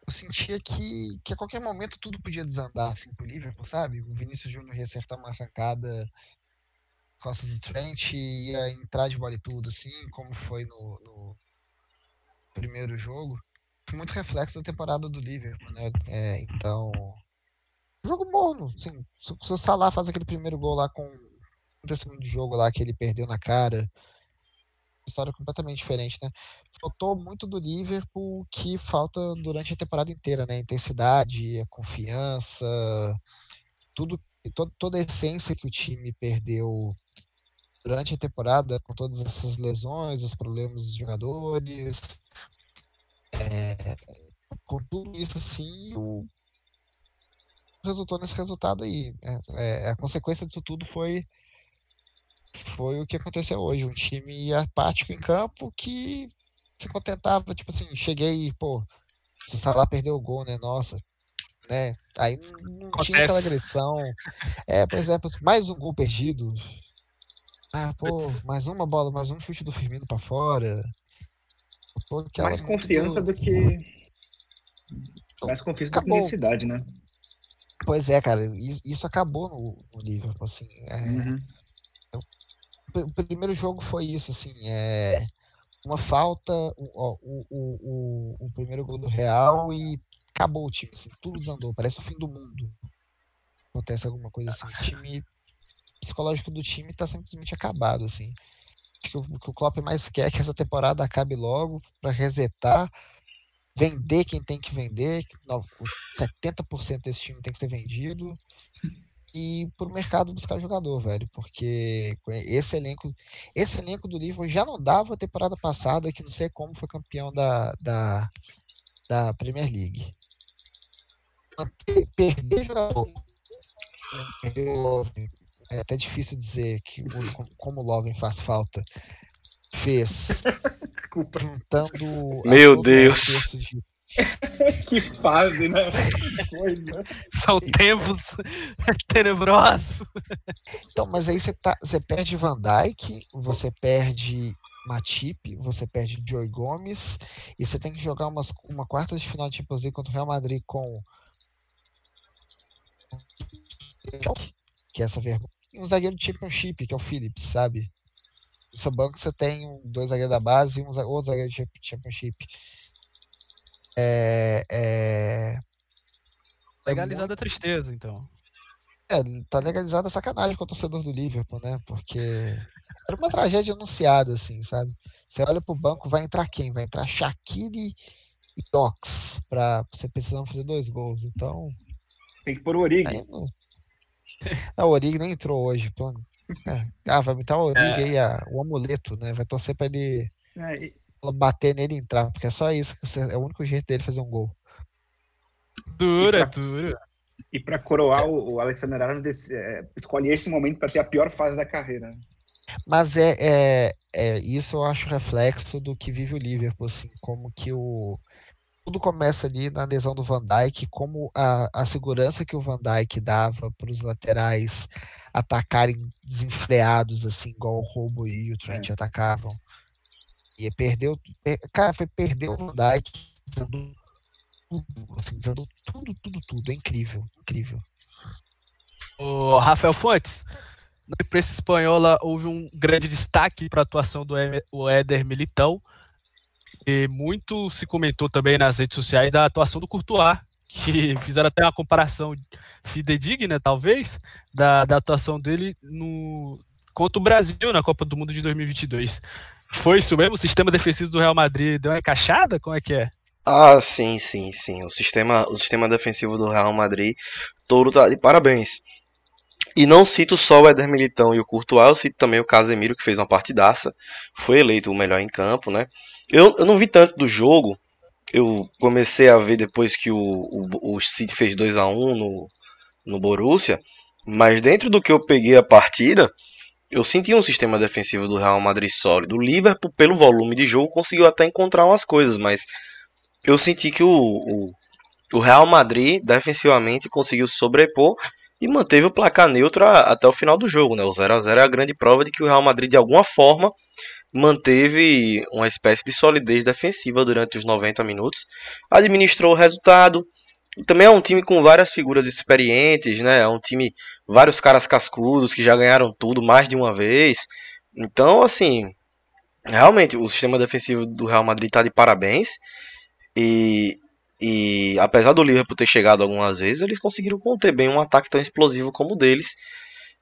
Speaker 5: eu sentia que, que a qualquer momento tudo podia desandar assim pro Liverpool, sabe? O Vinícius Júnior ia acertar uma arrancada costas do Trent e ia entrar de bola e tudo, assim, como foi no, no primeiro jogo. Muito reflexo da temporada do Liverpool, né? É, então, jogo morno, assim, se o Salah faz aquele primeiro gol lá com o segundo jogo lá que ele perdeu na cara, história completamente diferente, né? Faltou muito do Liverpool que falta durante a temporada inteira, né? Intensidade, a confiança, tudo, todo, toda a essência que o time perdeu durante a temporada, com todas essas lesões, os problemas dos jogadores, é, com tudo isso assim, o resultou nesse resultado aí. Né? É, a consequência disso tudo foi foi o que aconteceu hoje. Um time apático em campo que se contentava, tipo assim, cheguei, pô, se o Salah perdeu o gol, né? Nossa, né? Aí não Acontece. tinha aquela agressão. É, por exemplo, mais um gol perdido. Ah, pô, mais uma bola, mais um chute do Firmino para fora.
Speaker 6: mais confiança do... do que. Mais confiança acabou. do que necessidade, né?
Speaker 5: Pois é, cara, isso acabou no, no Liverpool, assim. É, uhum o primeiro jogo foi isso, assim, é uma falta, o, o, o, o, primeiro gol do Real e acabou o time, assim, tudo desandou, parece o fim do mundo. Acontece alguma coisa assim, o time psicológico do time tá simplesmente acabado, assim. o, que o Klopp mais quer é que essa temporada acabe logo para resetar, vender quem tem que vender, 70% desse time tem que ser vendido e pro mercado buscar jogador, velho, porque esse elenco, esse elenco do Liverpool já não dava a temporada passada, que não sei como foi campeão da, da, da Premier League. Perder jogador, perder o Lovren, é até difícil dizer que como o Lovren faz falta, fez.
Speaker 6: Desculpa.
Speaker 5: Juntando.
Speaker 3: Meu Deus.
Speaker 6: De que fase, né? Que coisa.
Speaker 4: São tempos tenebrosos.
Speaker 5: Então, mas aí você, tá, você perde Van Dyke, você perde Matip, você perde Joey Gomes, e você tem que jogar umas, uma quarta de final de Champions League contra o Real Madrid com que é essa vergonha. E um zagueiro de Championship, que é o Phillips, sabe? No seu banco você tem dois zagueiros da base e um outro zagueiro de Championship. É, é...
Speaker 4: Legalizada a tristeza, então.
Speaker 5: É, tá legalizada a sacanagem com o torcedor do Liverpool, né? Porque era uma tragédia anunciada, assim, sabe? Você olha pro banco, vai entrar quem? Vai entrar Shaqiri e Ox pra você precisar fazer dois gols. Então.
Speaker 6: Tem que pôr o Origi.
Speaker 5: Não... não... o Origi nem entrou hoje. Pô. É. Ah, vai botar o Origi é. aí, a... o amuleto, né? Vai torcer pra ele. É, e bater nele e entrar, porque é só isso, é o único jeito dele fazer um gol.
Speaker 4: Dura, dura.
Speaker 6: E para coroar, o, Alexander Arnold é, escolhe esse momento para ter a pior fase da carreira.
Speaker 5: Mas é, é, é, isso eu acho reflexo do que vive o Liverpool, assim, como que o tudo começa ali na lesão do Van Dijk, como a, a segurança que o Van Dijk dava para os laterais atacarem desenfreados, assim, igual o Robo e o Trent é. atacavam. E perdeu, cara, foi perder o Van Dijk dizendo tudo, assim, dizendo tudo, tudo, tudo. É incrível, incrível.
Speaker 4: O Rafael Fontes, na imprensa espanhola houve um grande destaque para a atuação do Éder Militão. E muito se comentou também nas redes sociais da atuação do Courtois, que fizeram até uma comparação fidedigna, talvez, da, da atuação dele no, contra o Brasil na Copa do Mundo de 2022. Foi isso mesmo? O sistema defensivo do Real Madrid deu uma encaixada? Como é que é?
Speaker 3: Ah, sim, sim, sim. O sistema, o sistema defensivo do Real Madrid, todo tá de parabéns. E não cito só o Éder Militão e o Courtois, eu cito também o Casemiro, que fez uma partidaça. Foi eleito o melhor em campo, né? Eu, eu não vi tanto do jogo. Eu comecei a ver depois que o, o, o City fez 2 a 1 no, no Borussia. Mas dentro do que eu peguei a partida, eu senti um sistema defensivo do Real Madrid sólido. O Liverpool, pelo volume de jogo, conseguiu até encontrar umas coisas, mas eu senti que o, o, o Real Madrid, defensivamente, conseguiu se sobrepor e manteve o placar neutro até o final do jogo. Né? O 0 a 0 é a grande prova de que o Real Madrid, de alguma forma, manteve uma espécie de solidez defensiva durante os 90 minutos, administrou o resultado também é um time com várias figuras experientes, né? É um time, vários caras cascudos que já ganharam tudo mais de uma vez. Então, assim, realmente o sistema defensivo do Real Madrid está de parabéns. E, e apesar do Liverpool ter chegado algumas vezes, eles conseguiram conter bem um ataque tão explosivo como o deles.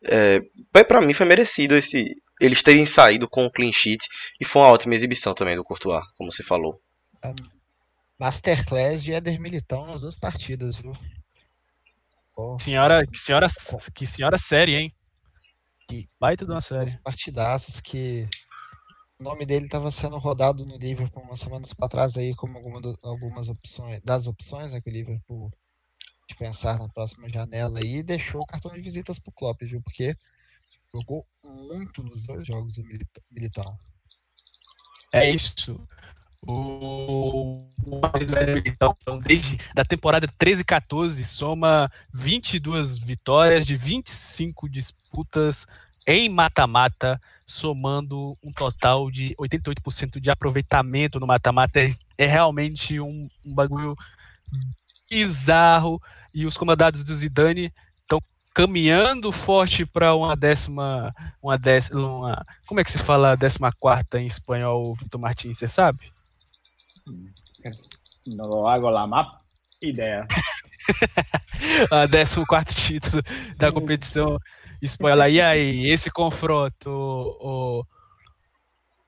Speaker 3: É, para mim foi merecido esse eles terem saído com o clean sheet e foi uma ótima exibição também do Courtois, como você falou.
Speaker 5: Masterclass de Éder Militão nas duas partidas, viu?
Speaker 4: Oh. Senhora, que senhora, que senhora série, hein?
Speaker 5: Que,
Speaker 4: Baita de uma série.
Speaker 5: Partidaças que o nome dele estava sendo rodado no Liverpool umas semanas para trás aí como alguma das, algumas opções das opções né, que o Liverpool de pensar na próxima janela aí deixou o cartão de visitas pro Klopp, viu? Porque jogou muito nos dois jogos o Militão.
Speaker 4: É isso. O, então, desde da temporada 13 14 soma 22 vitórias de 25 disputas em mata-mata, somando um total de 88% de aproveitamento no mata-mata. É, é, realmente um, um bagulho bizarro. E os comandados do Zidane estão caminhando forte para uma décima, uma décima, uma, como é que se fala décima quarta em espanhol, Vitor Martins, você sabe?
Speaker 6: No hago la map ideia.
Speaker 4: a 14 título da competição espanhola. E aí, esse confronto, o,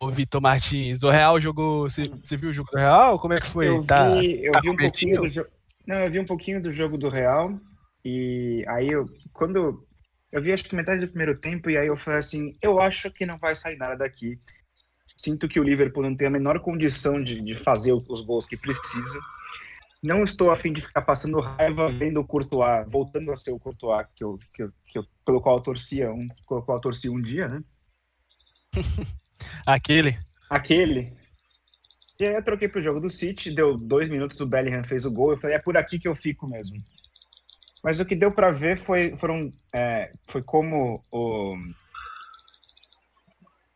Speaker 4: o Vitor Martins. O Real jogou. Você, viu o jogo do Real? Como é que foi?
Speaker 6: Eu
Speaker 4: tá,
Speaker 6: vi, eu
Speaker 4: tá
Speaker 6: vi um pouquinho do jogo. Não, eu vi um pouquinho do jogo do Real. E aí eu. Quando. Eu vi acho que metade do primeiro tempo, e aí eu falei assim, eu acho que não vai sair nada daqui. Sinto que o Liverpool não tem a menor condição de, de fazer os gols que precisa. Não estou a fim de ficar passando raiva vendo o Courtois, voltando a ser o Courtois que eu, que eu, que eu, pelo qual eu torcia um, pelo qual eu torci um dia, né?
Speaker 4: Aquele.
Speaker 6: Aquele. E aí eu troquei pro jogo do City, deu dois minutos, o Bellingham fez o gol, eu falei, é por aqui que eu fico mesmo. Mas o que deu para ver foi, foram, é, foi como o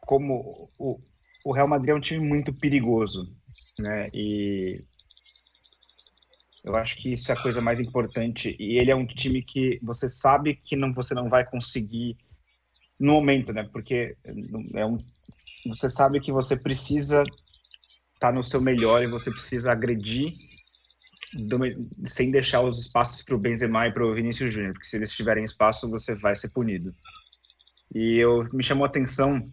Speaker 6: como o, o Real Madrid é um time muito perigoso, né? E eu acho que isso é a coisa mais importante. E ele é um time que você sabe que não, você não vai conseguir no momento, né? Porque é um, você sabe que você precisa estar no seu melhor e você precisa agredir do- sem deixar os espaços para o Benzema e para o Vinícius Júnior, porque se eles tiverem espaço, você vai ser punido. E eu me chamou a atenção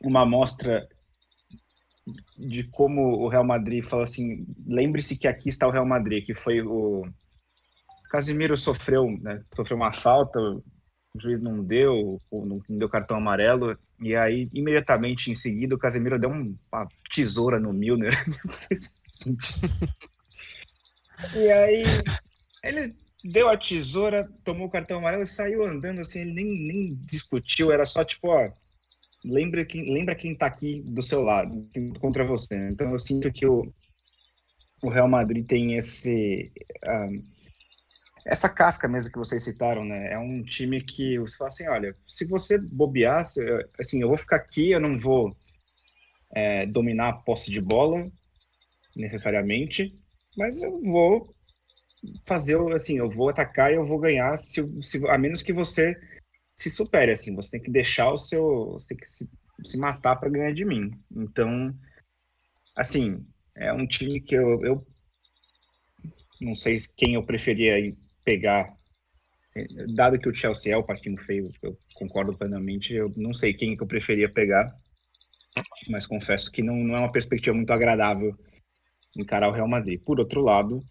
Speaker 6: uma amostra de como o Real Madrid fala assim, lembre-se que aqui está o Real Madrid, que foi o Casimiro sofreu, né, sofreu uma falta, o juiz não deu, não deu cartão amarelo, e aí imediatamente em seguida o Casemiro deu um- uma tesoura no Milner. e aí ele deu a tesoura, tomou o cartão amarelo e saiu andando assim, ele nem, nem discutiu, era só tipo, ó, lembra quem, lembra quem tá aqui do seu lado, contra você. Então eu sinto que o, o Real Madrid tem esse. ah, essa casca mesmo que vocês citaram, né? É um time que você fala assim: olha, se você bobear, assim, eu vou ficar aqui, eu não vou é, dominar a posse de bola necessariamente, mas eu vou fazer, assim, eu vou atacar e eu vou ganhar, se, se, a menos que você se supere, assim, você tem que deixar o seu, você tem que se, se matar para ganhar de mim. Então, assim, é um time que eu, eu não sei quem eu preferia pegar, dado que o Chelsea é o patinho feio, eu concordo plenamente, eu não sei quem que eu preferia pegar, mas confesso que não, não é uma perspectiva muito agradável encarar o Real Madrid. Por outro lado,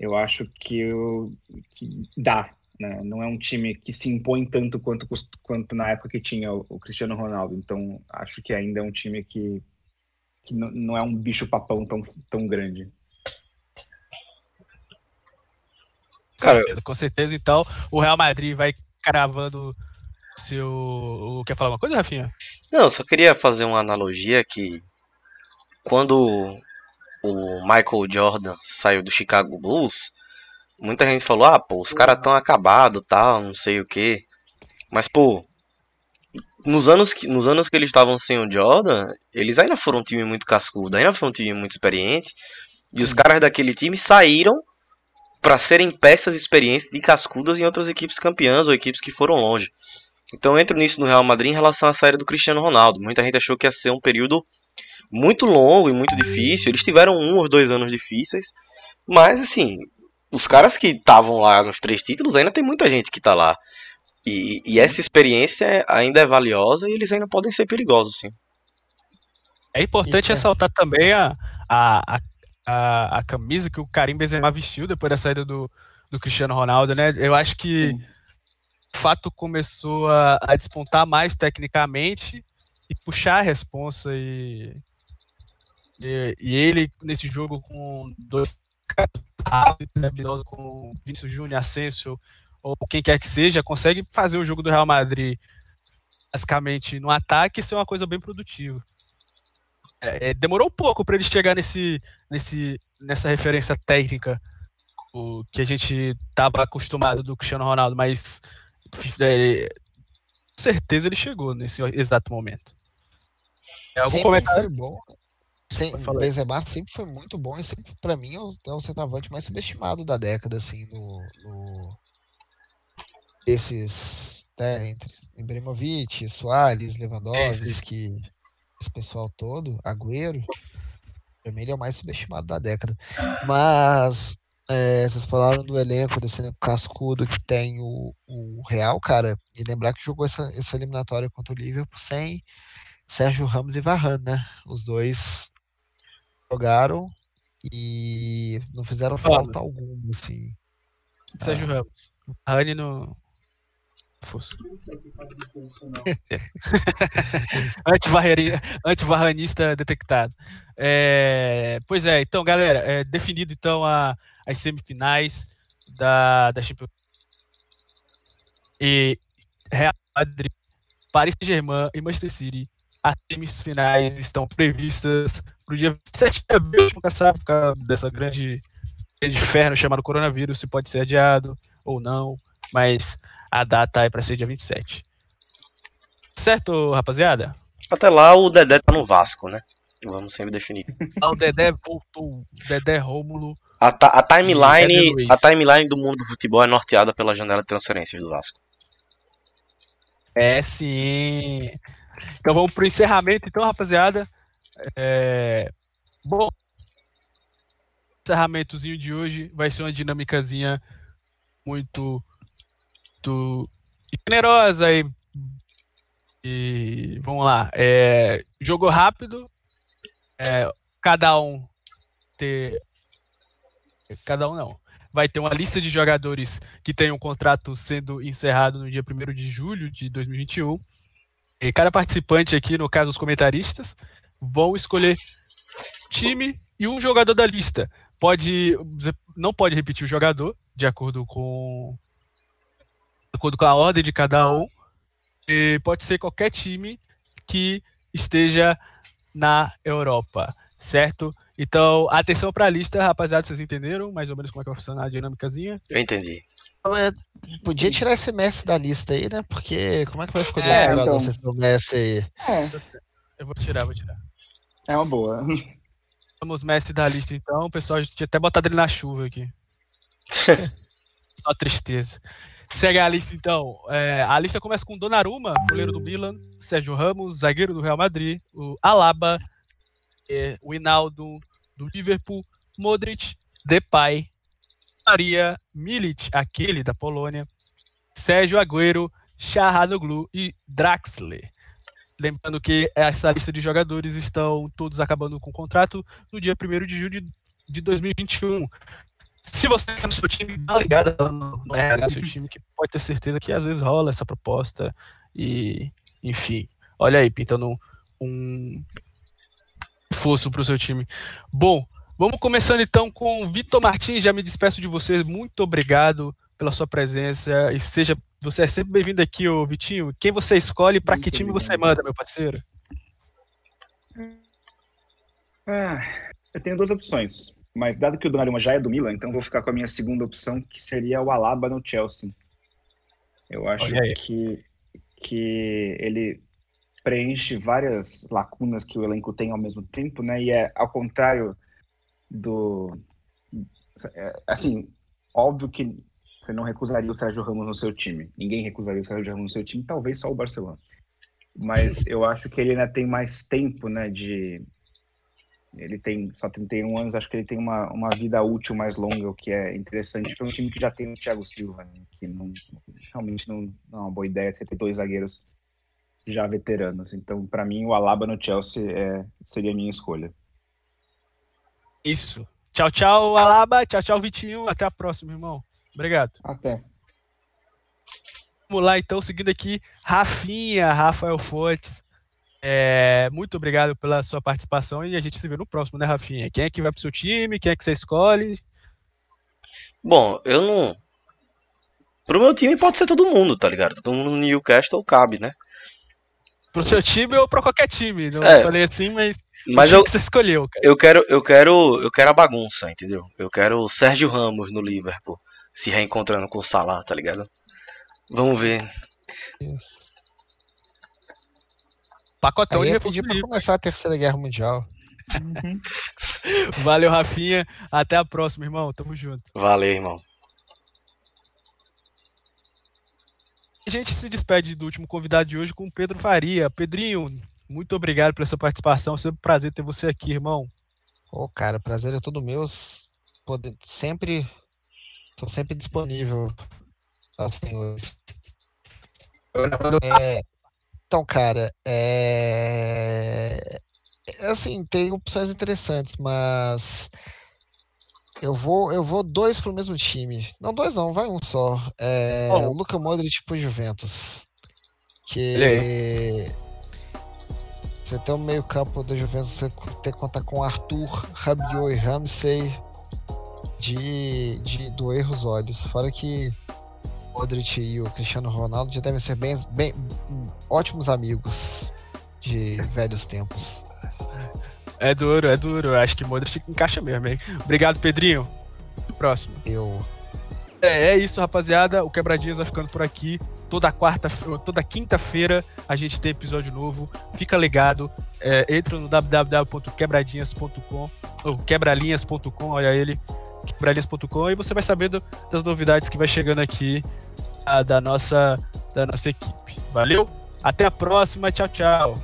Speaker 6: eu acho que, eu, que dá, né? Não é um time que se impõe tanto quanto, quanto na época que tinha o, o Cristiano Ronaldo. Então, acho que ainda é um time que, que não, não é um bicho-papão tão, tão grande.
Speaker 3: Cara,
Speaker 4: com certeza, então, o Real Madrid vai cravando seu. o- Quer falar uma coisa, Rafinha?
Speaker 3: Não, eu só queria fazer uma analogia que quando o Michael Jordan saiu do Chicago Bulls, muita gente falou: "Ah, pô, os caras tão acabados, tal, não sei o quê". Mas pô, nos anos que nos anos que eles estavam sem o Jordan, eles ainda foram um time muito cascudo, ainda foi um time muito experiente, e os caras daquele time saíram para serem peças experientes de cascudas em outras equipes campeãs ou equipes que foram longe. Então eu entro nisso no Real Madrid em relação à saída do Cristiano Ronaldo. Muita gente achou que ia ser um período muito longo e muito difícil. Eles tiveram um ou dois anos difíceis, mas assim, os caras que estavam lá nos três títulos ainda tem muita gente que tá lá. E, e essa experiência ainda é valiosa e eles ainda podem ser perigosos, sim.
Speaker 4: É importante
Speaker 5: é.
Speaker 4: ressaltar também a, a, a, a, camisa que o Karim Benzema vestiu depois da saída do, do Cristiano Ronaldo, né? Eu acho que
Speaker 6: Sim.
Speaker 4: o fato começou a, a despontar mais tecnicamente e puxar a responsa e, e, e ele nesse jogo com dois habilidosos como Vinícius Júnior, Asensio ou quem quer que seja, consegue fazer o jogo do Real Madrid basicamente no ataque e ser uma coisa bem produtiva. É, é, demorou um pouco para ele chegar nesse, nesse, nessa referência técnica o que a gente estava acostumado do Cristiano Ronaldo, mas é, com certeza ele chegou nesse exato momento. É algum
Speaker 5: sempre
Speaker 4: comentário?
Speaker 5: bom. Sem, o. Benzema sempre foi muito bom e sempre, pra mim, é o, é centroavante mais subestimado da década, assim, no, no- esses, né, entre Ibrahimovic, Soares, Lewandowski, esse pessoal todo, Agüero, pra mim ele é o mais subestimado da década. Mas é, vocês falaram do elenco, desse elenco cascudo que tem o, o Real, cara, e lembrar que jogou essa, essa eliminatória contra o Liverpool sem Sérgio Ramos e Varane, né? Os dois jogaram e não fizeram falta alguma, assim.
Speaker 4: Sérgio ah. Ramos. Varane no. Fosse. Antivarranista detectado. É, pois é, então, galera, é definido então a, as semifinais da, da Champions e Real Madrid, Paris Saint-Germain e Manchester City. As semifinais estão previstas para o dia 7 de abril, nunca sabe, por causa dessa grande, grande inferno chamado coronavírus, se pode ser adiado ou não, mas a data é para ser dia 27. Certo, rapaziada?
Speaker 3: Até lá o Dedé tá no Vasco, né? Vamos sempre definir.
Speaker 4: Ah, o Dedé voltou. Dedé Rômulo.
Speaker 3: A, a timeline, a timeline do mundo do futebol é norteada pela janela de transferências do Vasco.
Speaker 4: É sim. Então vamos pro encerramento, então, rapaziada. É... Bom, encerramentozinho de hoje vai ser uma dinâmicazinha muito, muito generosa e, e vamos lá. É, jogo rápido, é, cada um ter. Cada um não. Vai ter uma lista de jogadores que tem um contrato sendo encerrado no dia 1 de julho de 2021. E cada participante aqui, no caso os comentaristas, vão escolher time e um jogador da lista. Pode, não pode repetir o jogador, de acordo com, de acordo com a ordem de cada um. E pode ser qualquer time que esteja na Europa, certo? Então, atenção para a lista, rapaziada, vocês entenderam mais ou menos como é que vai funcionar a dinâmicazinha?
Speaker 3: Eu entendi.
Speaker 5: Podia tirar esse Messi da lista aí, né? Porque como é que vai escolher é, um jogador então... se Messi aí?
Speaker 4: É. Eu vou tirar, vou tirar.
Speaker 6: É uma boa.
Speaker 4: Vamos Messi da lista então, pessoal tinha até botado ele na chuva aqui. Só tristeza. Segue a lista então. É, a lista começa com Donnarumma, goleiro do Milan, Sérgio Ramos, zagueiro do Real Madrid, o Alaba, é, o Hinaldo do Liverpool, Modric, Depay, Maria Milic, aquele da Polônia, Sérgio Agüero, Shahanoglu e Draxler. Lembrando que essa lista de jogadores estão todos acabando com o contrato no dia 1 de julho de 2021. Se você quer no seu time, dá ligada no, RH seu time, que pode ter certeza que às vezes rola essa proposta. E, enfim, olha aí, pintando um fosso para o seu time. Bom, vamos começando então com Vitor Martins. Já me despeço de vocês. Muito obrigado pela sua presença. E seja você é sempre bem-vindo aqui, ô Vitinho. Quem você escolhe, para que time você manda, meu parceiro?
Speaker 6: Ah, eu tenho duas opções. Mas dado que o Donnarumma já é do Milan, então vou ficar com a minha segunda opção, que seria o Alaba no Chelsea. Eu acho que, que ele preenche várias lacunas que o elenco tem ao mesmo tempo, né? E é ao contrário do. É, assim, óbvio que você não recusaria o Sérgio Ramos no seu time. Ninguém recusaria o Sérgio Ramos no seu time, talvez só o Barcelona. Mas eu acho que ele ainda tem mais tempo, né, de, ele tem só 31 anos, acho que ele tem uma, uma vida útil mais longa, o que é interessante para um time que já tem o Thiago Silva, né? que não, realmente não, não, é uma boa ideia ter dois zagueiros já veteranos. Então, para mim, o Alaba no Chelsea é, seria a minha escolha.
Speaker 4: Isso. Tchau, tchau, Alaba. Tchau, tchau, Vitinho. Até a próxima, irmão. Obrigado.
Speaker 6: Até.
Speaker 4: Vamos lá, então, seguindo aqui, Rafinha, Rafael Fortes. É, muito obrigado pela sua participação e a gente se vê no próximo, né, Rafinha? Quem é que vai pro seu time? Quem é que você escolhe?
Speaker 3: Bom, eu não. Pro meu time pode ser todo mundo, tá ligado? Todo mundo no Newcastle cabe, né?
Speaker 4: Pro seu time ou pra qualquer time? Não é, falei assim, mas.
Speaker 3: Mas eu,
Speaker 4: que você escolheu,
Speaker 3: cara. Eu quero, eu quero, eu quero a bagunça, entendeu? Eu quero o Sérgio Ramos no Liverpool se reencontrando com o Salah, tá ligado? Vamos ver. Isso.
Speaker 4: Pacotão
Speaker 5: Aí de reforço pra começar a Terceira Guerra Mundial.
Speaker 4: Uhum. Valeu, Rafinha. Até a próxima, irmão. Tamo junto.
Speaker 3: Valeu, irmão.
Speaker 4: A gente se despede do último convidado de hoje com o Pedro Faria. Pedrinho, muito obrigado pela sua participação. É sempre um prazer ter você aqui, irmão.
Speaker 5: Ô, cara, prazer é todo meu. Poder, sempre. Tô sempre disponível. Assim, é, Então, cara, é... é assim, tem opções interessantes, mas eu vou, eu vou dois pro mesmo time. Não, dois não, vai um só. É,
Speaker 3: Oh.
Speaker 5: Luca Modric pro Juventus. Que você tem o meio campo da Juventus, você tem que contar com Arthur, Rabiot e Ramsey de, de doer os olhos. Fora que o Modric e o Cristiano Ronaldo já devem ser bem, bem ótimos amigos de velhos tempos.
Speaker 4: É duro, é duro. Acho que Modric encaixa mesmo, hein? Obrigado, Pedrinho. Até o próximo.
Speaker 5: Eu
Speaker 4: É, é isso, rapaziada. O Quebradinhas vai ficando por aqui. Toda quarta, toda quinta-feira a gente tem episódio novo. Fica ligado. É, entra no www.quebradinhas.com ou quebralinhas.com, olha ele, quebralinhas.com e você vai saber do- das novidades que vai chegando aqui ah, da nossa da nossa equipe. Valeu? Até a próxima. Tchau, tchau.